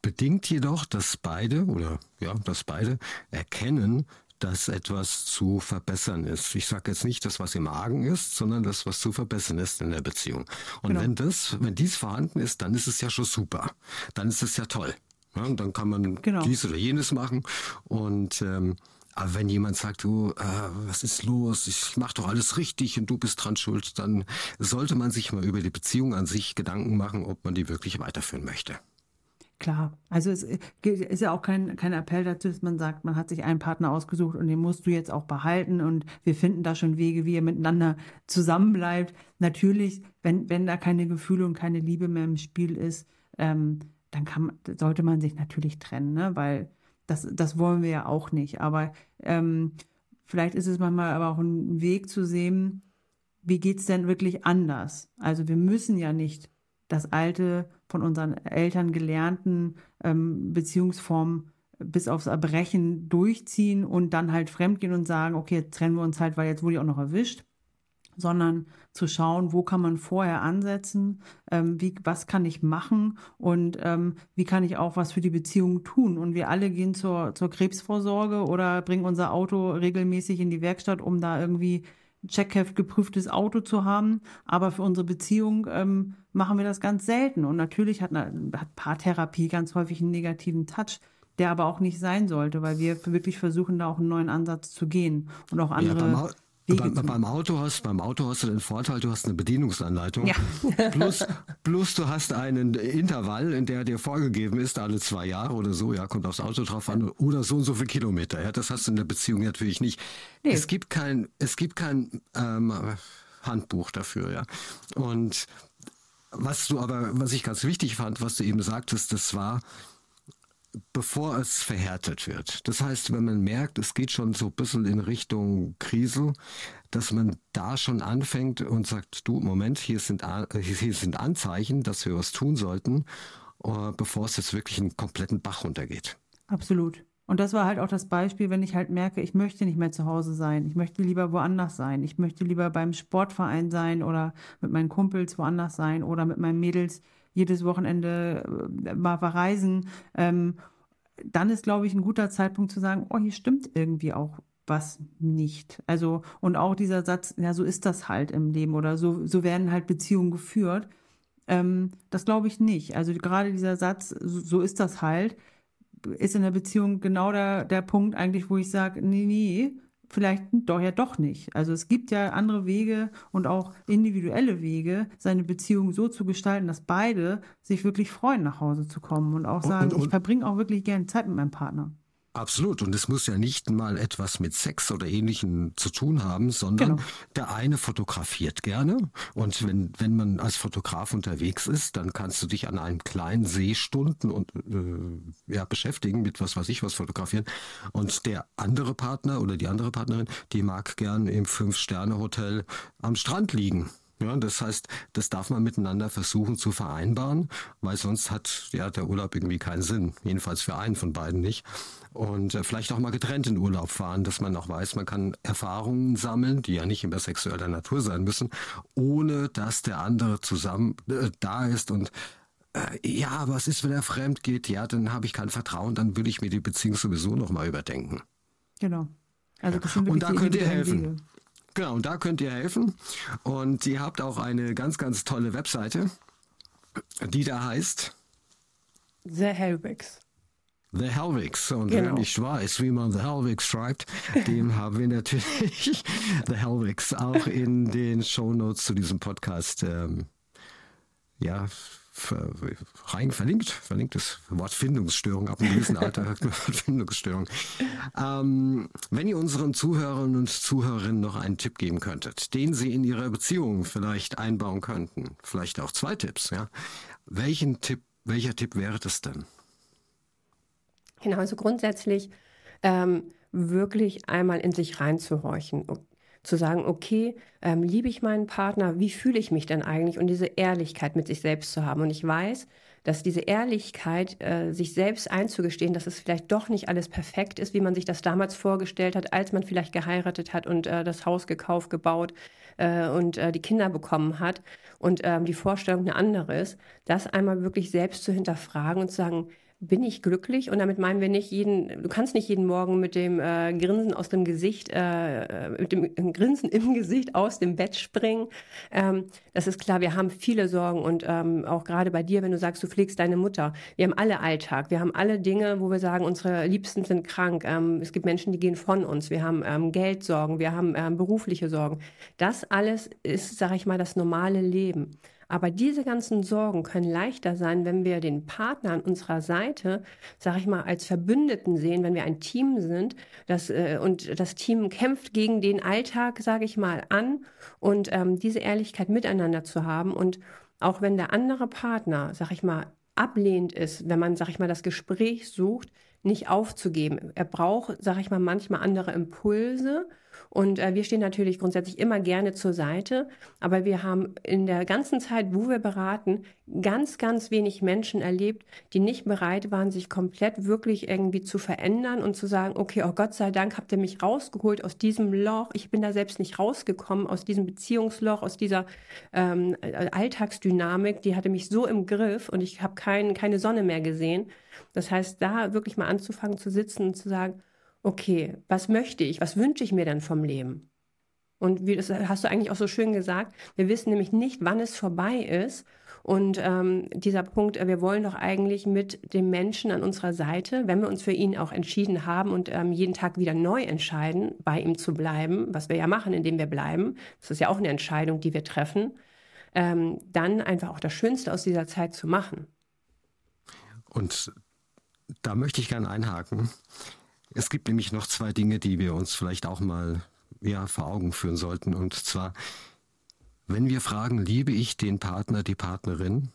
Speaker 1: Bedingt jedoch, dass beide oder ja, dass beide erkennen, dass etwas zu verbessern ist. Ich sage jetzt nicht das, was im Magen ist, sondern das, was zu verbessern ist in der Beziehung. Und genau. wenn das, wenn dies vorhanden ist, dann ist es ja schon super. Dann ist es ja toll. Ja, und dann kann man genau. dies oder jenes machen. Und ähm, aber wenn jemand sagt, du, äh, was ist los? Ich mach doch alles richtig und du bist dran schuld, dann sollte man sich mal über die Beziehung an sich Gedanken machen, ob man die wirklich weiterführen möchte.
Speaker 4: Klar, also es ist ja auch kein, kein Appell dazu, dass man sagt, man hat sich einen Partner ausgesucht und den musst du jetzt auch behalten und wir finden da schon Wege, wie ihr miteinander zusammenbleibt. Natürlich, wenn, wenn da keine Gefühle und keine Liebe mehr im Spiel ist, ähm, dann kann, sollte man sich natürlich trennen, ne? weil das, das wollen wir ja auch nicht. Aber ähm, vielleicht ist es manchmal aber auch ein Weg zu sehen, wie geht es denn wirklich anders? Also wir müssen ja nicht das alte, von unseren Eltern gelernten ähm, Beziehungsform bis aufs Erbrechen durchziehen und dann halt fremdgehen und sagen, okay, jetzt trennen wir uns halt, weil jetzt wurde ich auch noch erwischt sondern zu schauen, wo kann man vorher ansetzen, ähm, wie, was kann ich machen und ähm, wie kann ich auch was für die Beziehung tun. Und wir alle gehen zur, zur Krebsvorsorge oder bringen unser Auto regelmäßig in die Werkstatt, um da irgendwie Checkheft geprüftes Auto zu haben. Aber für unsere Beziehung ähm, machen wir das ganz selten. Und natürlich hat, eine, hat Paartherapie ganz häufig einen negativen Touch der aber auch nicht sein sollte, weil wir wirklich versuchen, da auch einen neuen Ansatz zu gehen und auch andere.
Speaker 1: Ja, Wege beim, beim Auto hast, beim Auto hast du den Vorteil, du hast eine Bedienungsanleitung. Ja. plus, plus du hast einen Intervall, in der dir vorgegeben ist, alle zwei Jahre oder so, ja, kommt aufs Auto drauf an, oder so und so viel Kilometer. Ja, das hast du in der Beziehung natürlich nicht. Nee. Es gibt kein, es gibt kein ähm, Handbuch dafür, ja. Und was du aber, was ich ganz wichtig fand, was du eben sagtest, das war, bevor es verhärtet wird. Das heißt, wenn man merkt, es geht schon so ein bisschen in Richtung Krise, dass man da schon anfängt und sagt, du, Moment, hier sind, hier sind Anzeichen, dass wir was tun sollten, äh, bevor es jetzt wirklich einen kompletten Bach runtergeht.
Speaker 4: Absolut. Und das war halt auch das Beispiel, wenn ich halt merke, ich möchte nicht mehr zu Hause sein, ich möchte lieber woanders sein, ich möchte lieber beim Sportverein sein oder mit meinen Kumpels woanders sein oder mit meinen Mädels jedes Wochenende äh, mal verreisen, ähm, dann ist, glaube ich, ein guter Zeitpunkt zu sagen, oh, hier stimmt irgendwie auch was nicht. Also, und auch dieser Satz, ja, so ist das halt im Leben oder so, so werden halt Beziehungen geführt. Ähm, das glaube ich nicht. Also gerade dieser Satz, so, so ist das halt, ist in der Beziehung genau der, der Punkt eigentlich, wo ich sage, nee, nee, vielleicht doch ja doch nicht. Also es gibt ja andere Wege und auch individuelle Wege, seine Beziehung so zu gestalten, dass beide sich wirklich freuen, nach Hause zu kommen und auch sagen, und, und, ich verbringe auch wirklich gerne Zeit mit meinem Partner.
Speaker 1: Absolut. Und es muss ja nicht mal etwas mit Sex oder Ähnlichem zu tun haben, sondern genau. der eine fotografiert gerne. Und wenn, wenn man als Fotograf unterwegs ist, dann kannst du dich an einem kleinen See stunden und äh, ja, beschäftigen mit was weiß ich was fotografieren. Und der andere Partner oder die andere Partnerin, die mag gern im Fünf-Sterne-Hotel am Strand liegen. Ja, das heißt, das darf man miteinander versuchen zu vereinbaren, weil sonst hat ja der Urlaub irgendwie keinen Sinn. Jedenfalls für einen von beiden nicht. Und äh, vielleicht auch mal getrennt in Urlaub fahren, dass man auch weiß, man kann Erfahrungen sammeln, die ja nicht immer sexueller Natur sein müssen, ohne dass der andere zusammen äh, da ist und äh, ja, was ist, wenn er fremd geht? Ja, dann habe ich kein Vertrauen, dann würde ich mir die Beziehung sowieso nochmal überdenken.
Speaker 4: Genau.
Speaker 1: Also das sind und da könnt ihr helfen. Wege. Genau, und da könnt ihr helfen. Und ihr habt auch eine ganz, ganz tolle Webseite, die da heißt
Speaker 3: The Hellwigs.
Speaker 1: The Helvigs. Und genau. wer nicht weiß, wie man The Helvigs schreibt, dem haben wir natürlich The Helvigs auch in den Show Notes zu diesem Podcast ähm, ja, rein verlinkt, verlinkt ist Wortfindungsstörung, ab einem gewissen Alter Wortfindungsstörung. Ähm, wenn ihr unseren Zuhörern und Zuhörerinnen noch einen Tipp geben könntet, den sie in ihrer Beziehung vielleicht einbauen könnten, vielleicht auch zwei Tipps, ja, welchen Tipp, welcher Tipp wäre das denn?
Speaker 3: Genau, also grundsätzlich ähm, wirklich einmal in sich reinzuhorchen zu sagen, okay, ähm, liebe ich meinen Partner, wie fühle ich mich denn eigentlich und diese Ehrlichkeit mit sich selbst zu haben. Und ich weiß, dass diese Ehrlichkeit, äh, sich selbst einzugestehen, dass es vielleicht doch nicht alles perfekt ist, wie man sich das damals vorgestellt hat, als man vielleicht geheiratet hat und äh, das Haus gekauft, gebaut äh, und äh, die Kinder bekommen hat und ähm, die Vorstellung eine andere ist, das einmal wirklich selbst zu hinterfragen und zu sagen, bin ich glücklich? Und damit meinen wir nicht jeden, du kannst nicht jeden Morgen mit dem äh, Grinsen aus dem Gesicht, äh, mit dem Grinsen im Gesicht aus dem Bett springen. Ähm, das ist klar, wir haben viele Sorgen und ähm, auch gerade bei dir, wenn du sagst, du pflegst deine Mutter. Wir haben alle Alltag, wir haben alle Dinge, wo wir sagen, unsere Liebsten sind krank. Ähm, es gibt Menschen, die gehen von uns. Wir haben ähm, Geldsorgen, wir haben ähm, berufliche Sorgen. Das alles ist, sage ich mal, das normale Leben. Aber diese ganzen Sorgen können leichter sein, wenn wir den Partner an unserer Seite, sage ich mal, als Verbündeten sehen, wenn wir ein Team sind das, äh, und das Team kämpft gegen den Alltag, sage ich mal, an und ähm, diese Ehrlichkeit miteinander zu haben und auch wenn der andere Partner, sag ich mal, ablehnend ist, wenn man, sag ich mal, das Gespräch sucht, nicht aufzugeben. Er braucht, sage ich mal, manchmal andere Impulse und äh, wir stehen natürlich grundsätzlich immer gerne zur Seite, aber wir haben in der ganzen Zeit, wo wir beraten, ganz, ganz wenig Menschen erlebt, die nicht bereit waren, sich komplett wirklich irgendwie zu verändern und zu sagen, okay, oh Gott sei Dank habt ihr mich rausgeholt aus diesem Loch. Ich bin da selbst nicht rausgekommen, aus diesem Beziehungsloch, aus dieser ähm, Alltagsdynamik. Die hatte mich so im Griff und ich habe kein, keine Sonne mehr gesehen. Das heißt, da wirklich mal anzufangen zu sitzen und zu sagen, okay, was möchte ich, was wünsche ich mir denn vom Leben? Und wie das hast du eigentlich auch so schön gesagt, wir wissen nämlich nicht, wann es vorbei ist. Und ähm, dieser Punkt, äh, wir wollen doch eigentlich mit dem Menschen an unserer Seite, wenn wir uns für ihn auch entschieden haben und ähm, jeden Tag wieder neu entscheiden, bei ihm zu bleiben, was wir ja machen, indem wir bleiben, das ist ja auch eine Entscheidung, die wir treffen, ähm, dann einfach auch das Schönste aus dieser Zeit zu machen.
Speaker 1: Und da möchte ich gerne einhaken. Es gibt nämlich noch zwei Dinge, die wir uns vielleicht auch mal ja, vor Augen führen sollten. Und zwar, wenn wir fragen, liebe ich den Partner, die Partnerin,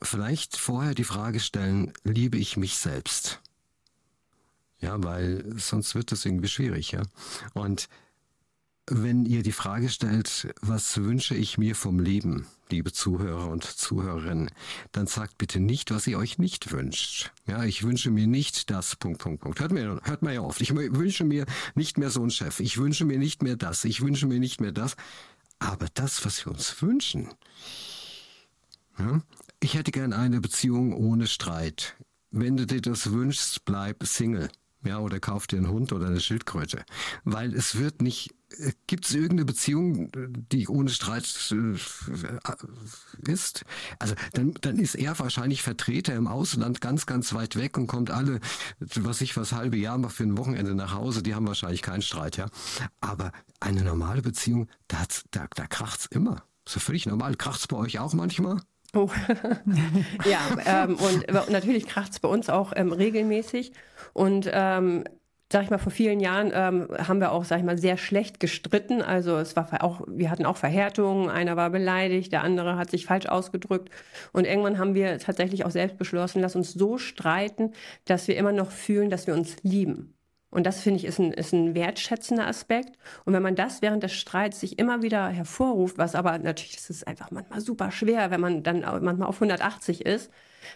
Speaker 1: vielleicht vorher die Frage stellen, liebe ich mich selbst? Ja, weil sonst wird das irgendwie schwierig, ja. Und wenn ihr die Frage stellt, was wünsche ich mir vom Leben, liebe Zuhörer und Zuhörerinnen, dann sagt bitte nicht, was ihr euch nicht wünscht. Ja, ich wünsche mir nicht das, Punkt, Punkt, Punkt. Hört mir, hört man ja oft. Ich wünsche mir nicht mehr so einen Chef. Ich wünsche mir nicht mehr das. Ich wünsche mir nicht mehr das. Aber das, was wir uns wünschen, ja, ich hätte gern eine Beziehung ohne Streit. Wenn du dir das wünschst, bleib Single. Ja, oder kauf dir einen Hund oder eine Schildkröte. Weil es wird nicht Gibt es irgendeine Beziehung, die ohne Streit äh, ist? Also dann, dann ist er wahrscheinlich Vertreter im Ausland ganz, ganz weit weg und kommt alle, was ich was halbe Jahr mal für ein Wochenende nach Hause. Die haben wahrscheinlich keinen Streit, ja. Aber eine normale Beziehung, da, da, da kracht's immer. So völlig normal. Kracht's bei euch auch manchmal? Oh.
Speaker 3: ja, ähm, und natürlich kracht es bei uns auch ähm, regelmäßig. Und ähm, sag ich mal, vor vielen Jahren ähm, haben wir auch, sag ich mal, sehr schlecht gestritten. Also es war auch, wir hatten auch Verhärtungen, einer war beleidigt, der andere hat sich falsch ausgedrückt. Und irgendwann haben wir tatsächlich auch selbst beschlossen, lass uns so streiten, dass wir immer noch fühlen, dass wir uns lieben. Und das finde ich ist ein, ist ein wertschätzender Aspekt. Und wenn man das während des Streits sich immer wieder hervorruft, was aber natürlich das ist einfach manchmal super schwer, wenn man dann manchmal auf 180 ist,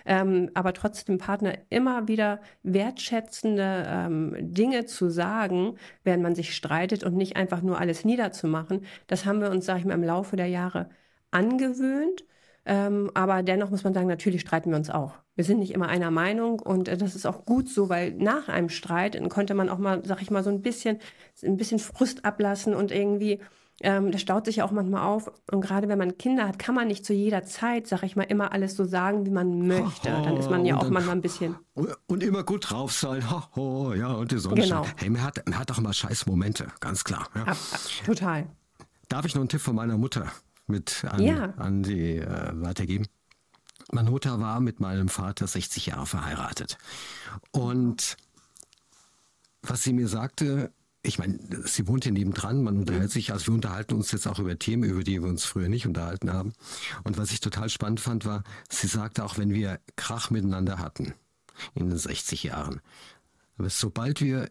Speaker 3: ähm, aber trotzdem Partner immer wieder wertschätzende ähm, Dinge zu sagen, während man sich streitet und nicht einfach nur alles niederzumachen, das haben wir uns, sage ich mal, im Laufe der Jahre angewöhnt. Ähm, aber dennoch muss man sagen, natürlich streiten wir uns auch. Wir sind nicht immer einer Meinung und äh, das ist auch gut so, weil nach einem Streit konnte man auch mal, sag ich mal, so ein bisschen, ein bisschen Frust ablassen und irgendwie, ähm, das staut sich ja auch manchmal auf. Und gerade wenn man Kinder hat, kann man nicht zu jeder Zeit, sag ich mal, immer alles so sagen, wie man möchte. Dann ist man ja auch dann, manchmal ein bisschen.
Speaker 1: Und immer gut drauf sein. Ho, ja, und die Sonne genau. Hey, man hat, man hat auch mal scheiß Momente, ganz klar. Ja. Ab,
Speaker 3: ab, total.
Speaker 1: Darf ich noch einen Tipp von meiner Mutter? mit an, ja. an die äh, weitergeben. Meine Mutter war mit meinem Vater 60 Jahre verheiratet. Und was sie mir sagte, ich meine, sie wohnt hier nebendran, man unterhält sich, also wir unterhalten uns jetzt auch über Themen, über die wir uns früher nicht unterhalten haben. Und was ich total spannend fand, war, sie sagte auch, wenn wir Krach miteinander hatten in den 60 Jahren, sobald wir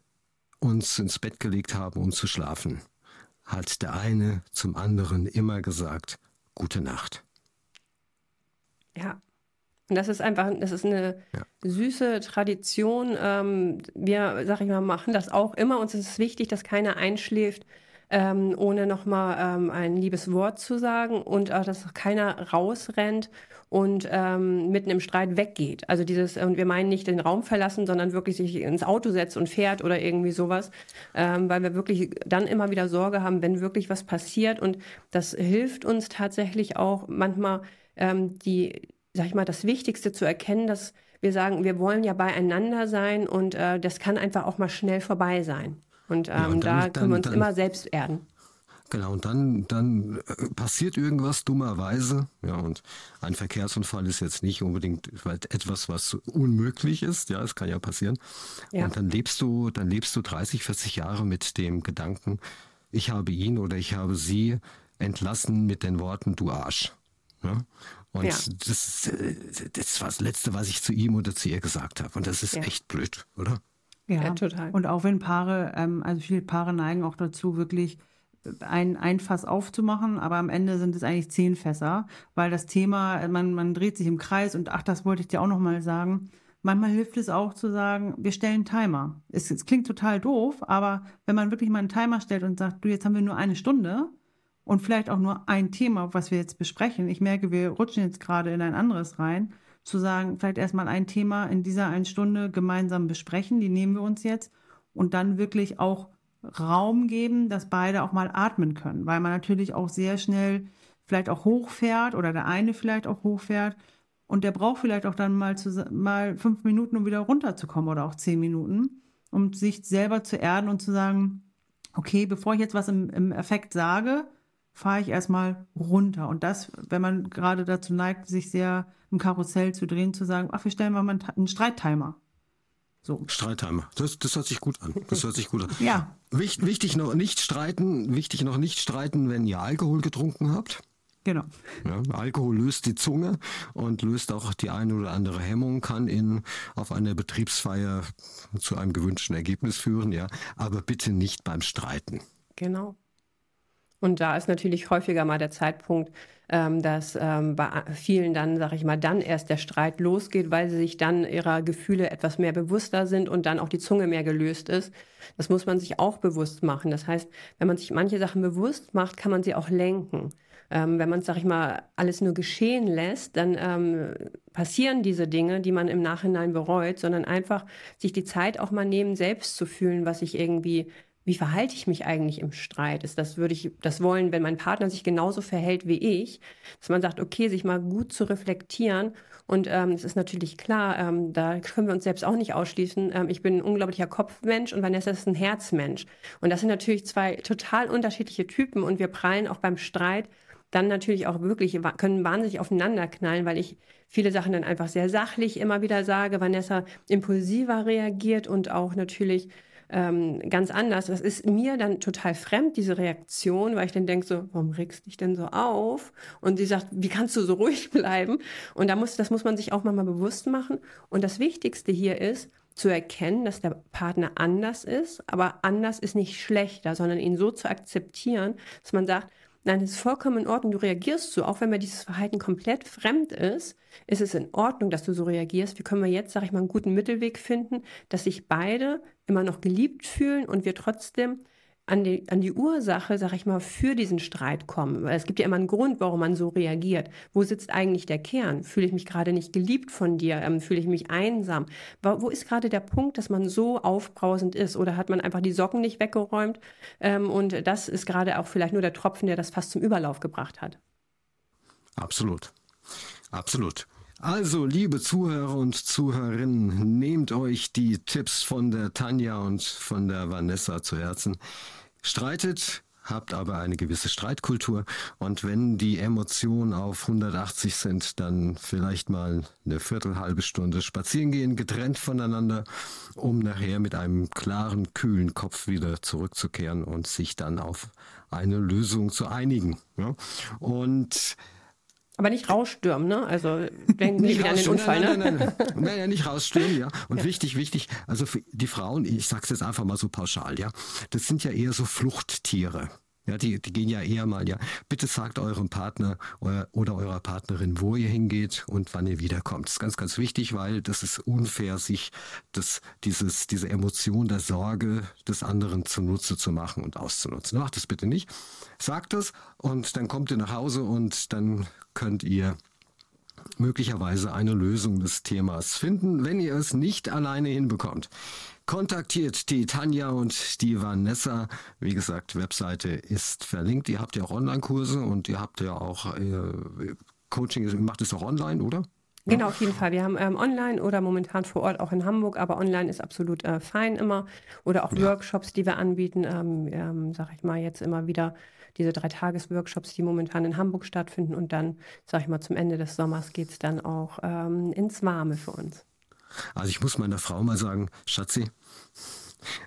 Speaker 1: uns ins Bett gelegt haben, um zu schlafen, hat der eine zum anderen immer gesagt, gute Nacht.
Speaker 3: Ja. Und das ist einfach, das ist eine ja. süße Tradition. Ähm, wir, sag ich mal, machen das auch immer. Uns ist es wichtig, dass keiner einschläft, ähm, ohne nochmal ähm, ein liebes Wort zu sagen und auch, dass keiner rausrennt und ähm, mitten im Streit weggeht. Also dieses, und wir meinen nicht den Raum verlassen, sondern wirklich sich ins Auto setzt und fährt oder irgendwie sowas, ähm, weil wir wirklich dann immer wieder Sorge haben, wenn wirklich was passiert. Und das hilft uns tatsächlich auch manchmal ähm, die, sag ich mal, das Wichtigste zu erkennen, dass wir sagen, wir wollen ja beieinander sein und äh, das kann einfach auch mal schnell vorbei sein. Und, ähm, ja, und dann, da können wir uns dann, immer selbst erden.
Speaker 1: Genau, und dann, dann äh, passiert irgendwas dummerweise. Ja, und ein Verkehrsunfall ist jetzt nicht unbedingt etwas, was unmöglich ist. Ja, es kann ja passieren. Ja. Und dann lebst du, dann lebst du 30, 40 Jahre mit dem Gedanken, ich habe ihn oder ich habe sie entlassen mit den Worten, du Arsch. Ja? Und ja. das, äh, das war das Letzte, was ich zu ihm oder zu ihr gesagt habe. Und das ist ja. echt blöd, oder?
Speaker 4: Ja, ja, total. Und auch wenn Paare, ähm, also viele Paare neigen auch dazu, wirklich ein, ein Fass aufzumachen, aber am Ende sind es eigentlich zehn Fässer, weil das Thema, man, man dreht sich im Kreis und ach, das wollte ich dir auch nochmal sagen. Manchmal hilft es auch zu sagen, wir stellen einen Timer. Es, es klingt total doof, aber wenn man wirklich mal einen Timer stellt und sagt, du, jetzt haben wir nur eine Stunde und vielleicht auch nur ein Thema, was wir jetzt besprechen. Ich merke, wir rutschen jetzt gerade in ein anderes rein. Zu sagen, vielleicht erstmal ein Thema in dieser einen Stunde gemeinsam besprechen, die nehmen wir uns jetzt. Und dann wirklich auch Raum geben, dass beide auch mal atmen können, weil man natürlich auch sehr schnell vielleicht auch hochfährt oder der eine vielleicht auch hochfährt. Und der braucht vielleicht auch dann mal, zu, mal fünf Minuten, um wieder runterzukommen oder auch zehn Minuten, um sich selber zu erden und zu sagen, okay, bevor ich jetzt was im, im Effekt sage, fahre ich erstmal runter. Und das, wenn man gerade dazu neigt, sich sehr im Karussell zu drehen, zu sagen, ach, wir stellen mal einen Streittimer.
Speaker 1: So. Streittimer. Das, das hört sich gut an. Das hört sich gut an.
Speaker 4: ja.
Speaker 1: Wicht, wichtig noch nicht streiten, wichtig noch nicht streiten, wenn ihr Alkohol getrunken habt.
Speaker 4: Genau.
Speaker 1: Ja, Alkohol löst die Zunge und löst auch die eine oder andere Hemmung, kann in auf einer Betriebsfeier zu einem gewünschten Ergebnis führen, ja. Aber bitte nicht beim Streiten.
Speaker 3: Genau. Und da ist natürlich häufiger mal der Zeitpunkt, ähm, dass ähm, bei vielen dann, sage ich mal, dann erst der Streit losgeht, weil sie sich dann ihrer Gefühle etwas mehr bewusster sind und dann auch die Zunge mehr gelöst ist. Das muss man sich auch bewusst machen. Das heißt, wenn man sich manche Sachen bewusst macht, kann man sie auch lenken. Ähm, wenn man sag ich mal, alles nur geschehen lässt, dann ähm, passieren diese Dinge, die man im Nachhinein bereut, sondern einfach sich die Zeit auch mal nehmen, selbst zu fühlen, was ich irgendwie wie verhalte ich mich eigentlich im Streit? Ist das würde ich das wollen, wenn mein Partner sich genauso verhält wie ich, dass man sagt, okay, sich mal gut zu reflektieren. Und ähm, es ist natürlich klar, ähm, da können wir uns selbst auch nicht ausschließen. Ähm, ich bin ein unglaublicher Kopfmensch und Vanessa ist ein Herzmensch. Und das sind natürlich zwei total unterschiedliche Typen und wir prallen auch beim Streit dann natürlich auch wirklich, können wahnsinnig aufeinander knallen, weil ich viele Sachen dann einfach sehr sachlich immer wieder sage, Vanessa impulsiver reagiert und auch natürlich ähm, ganz anders. Das ist mir dann total fremd, diese Reaktion, weil ich dann denke so, warum regst dich denn so auf? Und sie sagt, wie kannst du so ruhig bleiben? Und da muss, das muss man sich auch mal bewusst machen. Und das Wichtigste hier ist, zu erkennen, dass der Partner anders ist, aber anders ist nicht schlechter, sondern ihn so zu akzeptieren, dass man sagt, Nein, es ist vollkommen in Ordnung, du reagierst so, auch wenn mir dieses Verhalten komplett fremd ist, ist es in Ordnung, dass du so reagierst. Wie können wir jetzt, sag ich mal, einen guten Mittelweg finden, dass sich beide immer noch geliebt fühlen und wir trotzdem an die, an die Ursache, sag ich mal, für diesen Streit kommen. Weil es gibt ja immer einen Grund, warum man so reagiert. Wo sitzt eigentlich der Kern? Fühle ich mich gerade nicht geliebt von dir? Ähm, fühle ich mich einsam? Wo, ist gerade der Punkt, dass man so aufbrausend ist? Oder hat man einfach die Socken nicht weggeräumt? Ähm, und das ist gerade auch vielleicht nur der Tropfen, der das fast zum Überlauf gebracht hat.
Speaker 1: Absolut. Absolut. Also, liebe Zuhörer und Zuhörerinnen, nehmt euch die Tipps von der Tanja und von der Vanessa zu Herzen. Streitet, habt aber eine gewisse Streitkultur und wenn die Emotionen auf 180 sind, dann vielleicht mal eine Viertel, halbe Stunde spazieren gehen, getrennt voneinander, um nachher mit einem klaren, kühlen Kopf wieder zurückzukehren und sich dann auf eine Lösung zu einigen. Ja? Und
Speaker 3: aber nicht rausstürmen, ne? Also denken Sie wieder an den Unfall,
Speaker 1: nein, nein, ne? Nein, nein, nein, nein, nicht rausstürmen, ja. Und ja. wichtig, wichtig, also für die Frauen, ich sag's jetzt einfach mal so pauschal, ja, das sind ja eher so Fluchttiere. Ja, die, die gehen ja eher mal, ja, bitte sagt eurem Partner euer, oder eurer Partnerin, wo ihr hingeht und wann ihr wiederkommt. Das ist ganz, ganz wichtig, weil das ist unfair, sich das, dieses, diese Emotion der Sorge des anderen zunutze zu machen und auszunutzen. Macht das bitte nicht. Sagt es und dann kommt ihr nach Hause und dann könnt ihr möglicherweise eine Lösung des Themas finden, wenn ihr es nicht alleine hinbekommt. Kontaktiert die Tanja und die Vanessa. Wie gesagt, Webseite ist verlinkt. Ihr habt ja auch Online-Kurse und ihr habt ja auch äh, Coaching. Ihr macht es auch online, oder?
Speaker 3: Genau, auf jeden Fall. Wir haben ähm, online oder momentan vor Ort auch in Hamburg, aber online ist absolut äh, fein immer. Oder auch ja. Workshops, die wir anbieten, ähm, ähm, sag ich mal, jetzt immer wieder diese drei Tages-Workshops, die momentan in Hamburg stattfinden. Und dann, sag ich mal, zum Ende des Sommers geht es dann auch ähm, ins Warme für uns.
Speaker 1: Also ich muss meiner Frau mal sagen, Schatzi,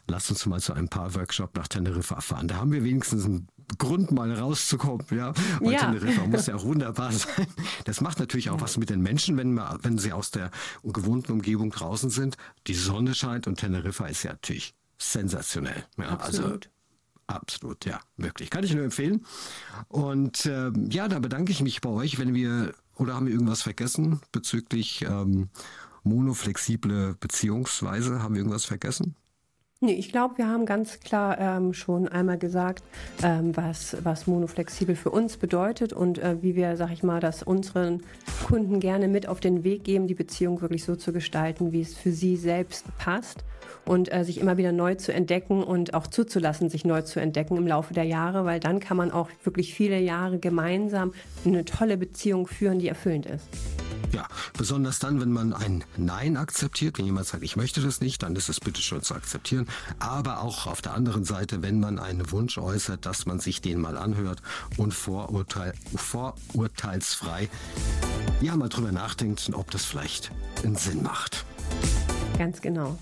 Speaker 1: lasst uns mal zu einem Paar-Workshop nach Teneriffa fahren. Da haben wir wenigstens einen Grund, mal rauszukommen. Ja? Und ja. Teneriffa muss ja auch wunderbar sein. Das macht natürlich auch ja. was mit den Menschen, wenn, man, wenn sie aus der gewohnten Umgebung draußen sind. Die Sonne scheint und Teneriffa ist ja natürlich sensationell. Ja,
Speaker 3: also Absolut.
Speaker 1: Also, Absolut, ja, wirklich. Kann ich nur empfehlen. Und äh, ja, da bedanke ich mich bei euch, wenn wir, oder haben wir irgendwas vergessen bezüglich ähm, monoflexible Beziehungsweise? Haben wir irgendwas vergessen?
Speaker 3: Nee, ich glaube, wir haben ganz klar ähm, schon einmal gesagt, ähm, was, was monoflexibel für uns bedeutet und äh, wie wir, sag ich mal, das unseren Kunden gerne mit auf den Weg geben, die Beziehung wirklich so zu gestalten, wie es für sie selbst passt und äh, sich immer wieder neu zu entdecken und auch zuzulassen, sich neu zu entdecken im Laufe der Jahre, weil dann kann man auch wirklich viele Jahre gemeinsam eine tolle Beziehung führen, die erfüllend ist.
Speaker 1: Ja, besonders dann, wenn man ein Nein akzeptiert. Wenn jemand sagt, ich möchte das nicht, dann ist es bitte schon zu akzeptieren. Aber auch auf der anderen Seite, wenn man einen Wunsch äußert, dass man sich den mal anhört und vorurteil, vorurteilsfrei ja mal drüber nachdenkt, ob das vielleicht einen Sinn macht.
Speaker 3: Ganz genau.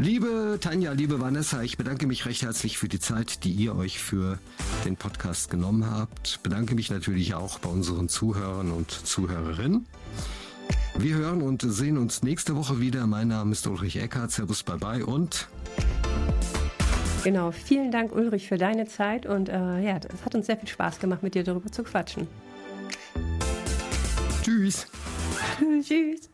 Speaker 1: Liebe Tanja, liebe Vanessa, ich bedanke mich recht herzlich für die Zeit, die ihr euch für den Podcast genommen habt. Bedanke mich natürlich auch bei unseren Zuhörern und Zuhörerinnen. Wir hören und sehen uns nächste Woche wieder. Mein Name ist Ulrich Eckhardt. Servus, bye bye und
Speaker 3: Genau, vielen Dank Ulrich für deine Zeit und äh, ja, es hat uns sehr viel Spaß gemacht, mit dir darüber zu quatschen.
Speaker 1: Tschüss.
Speaker 3: Tschüss.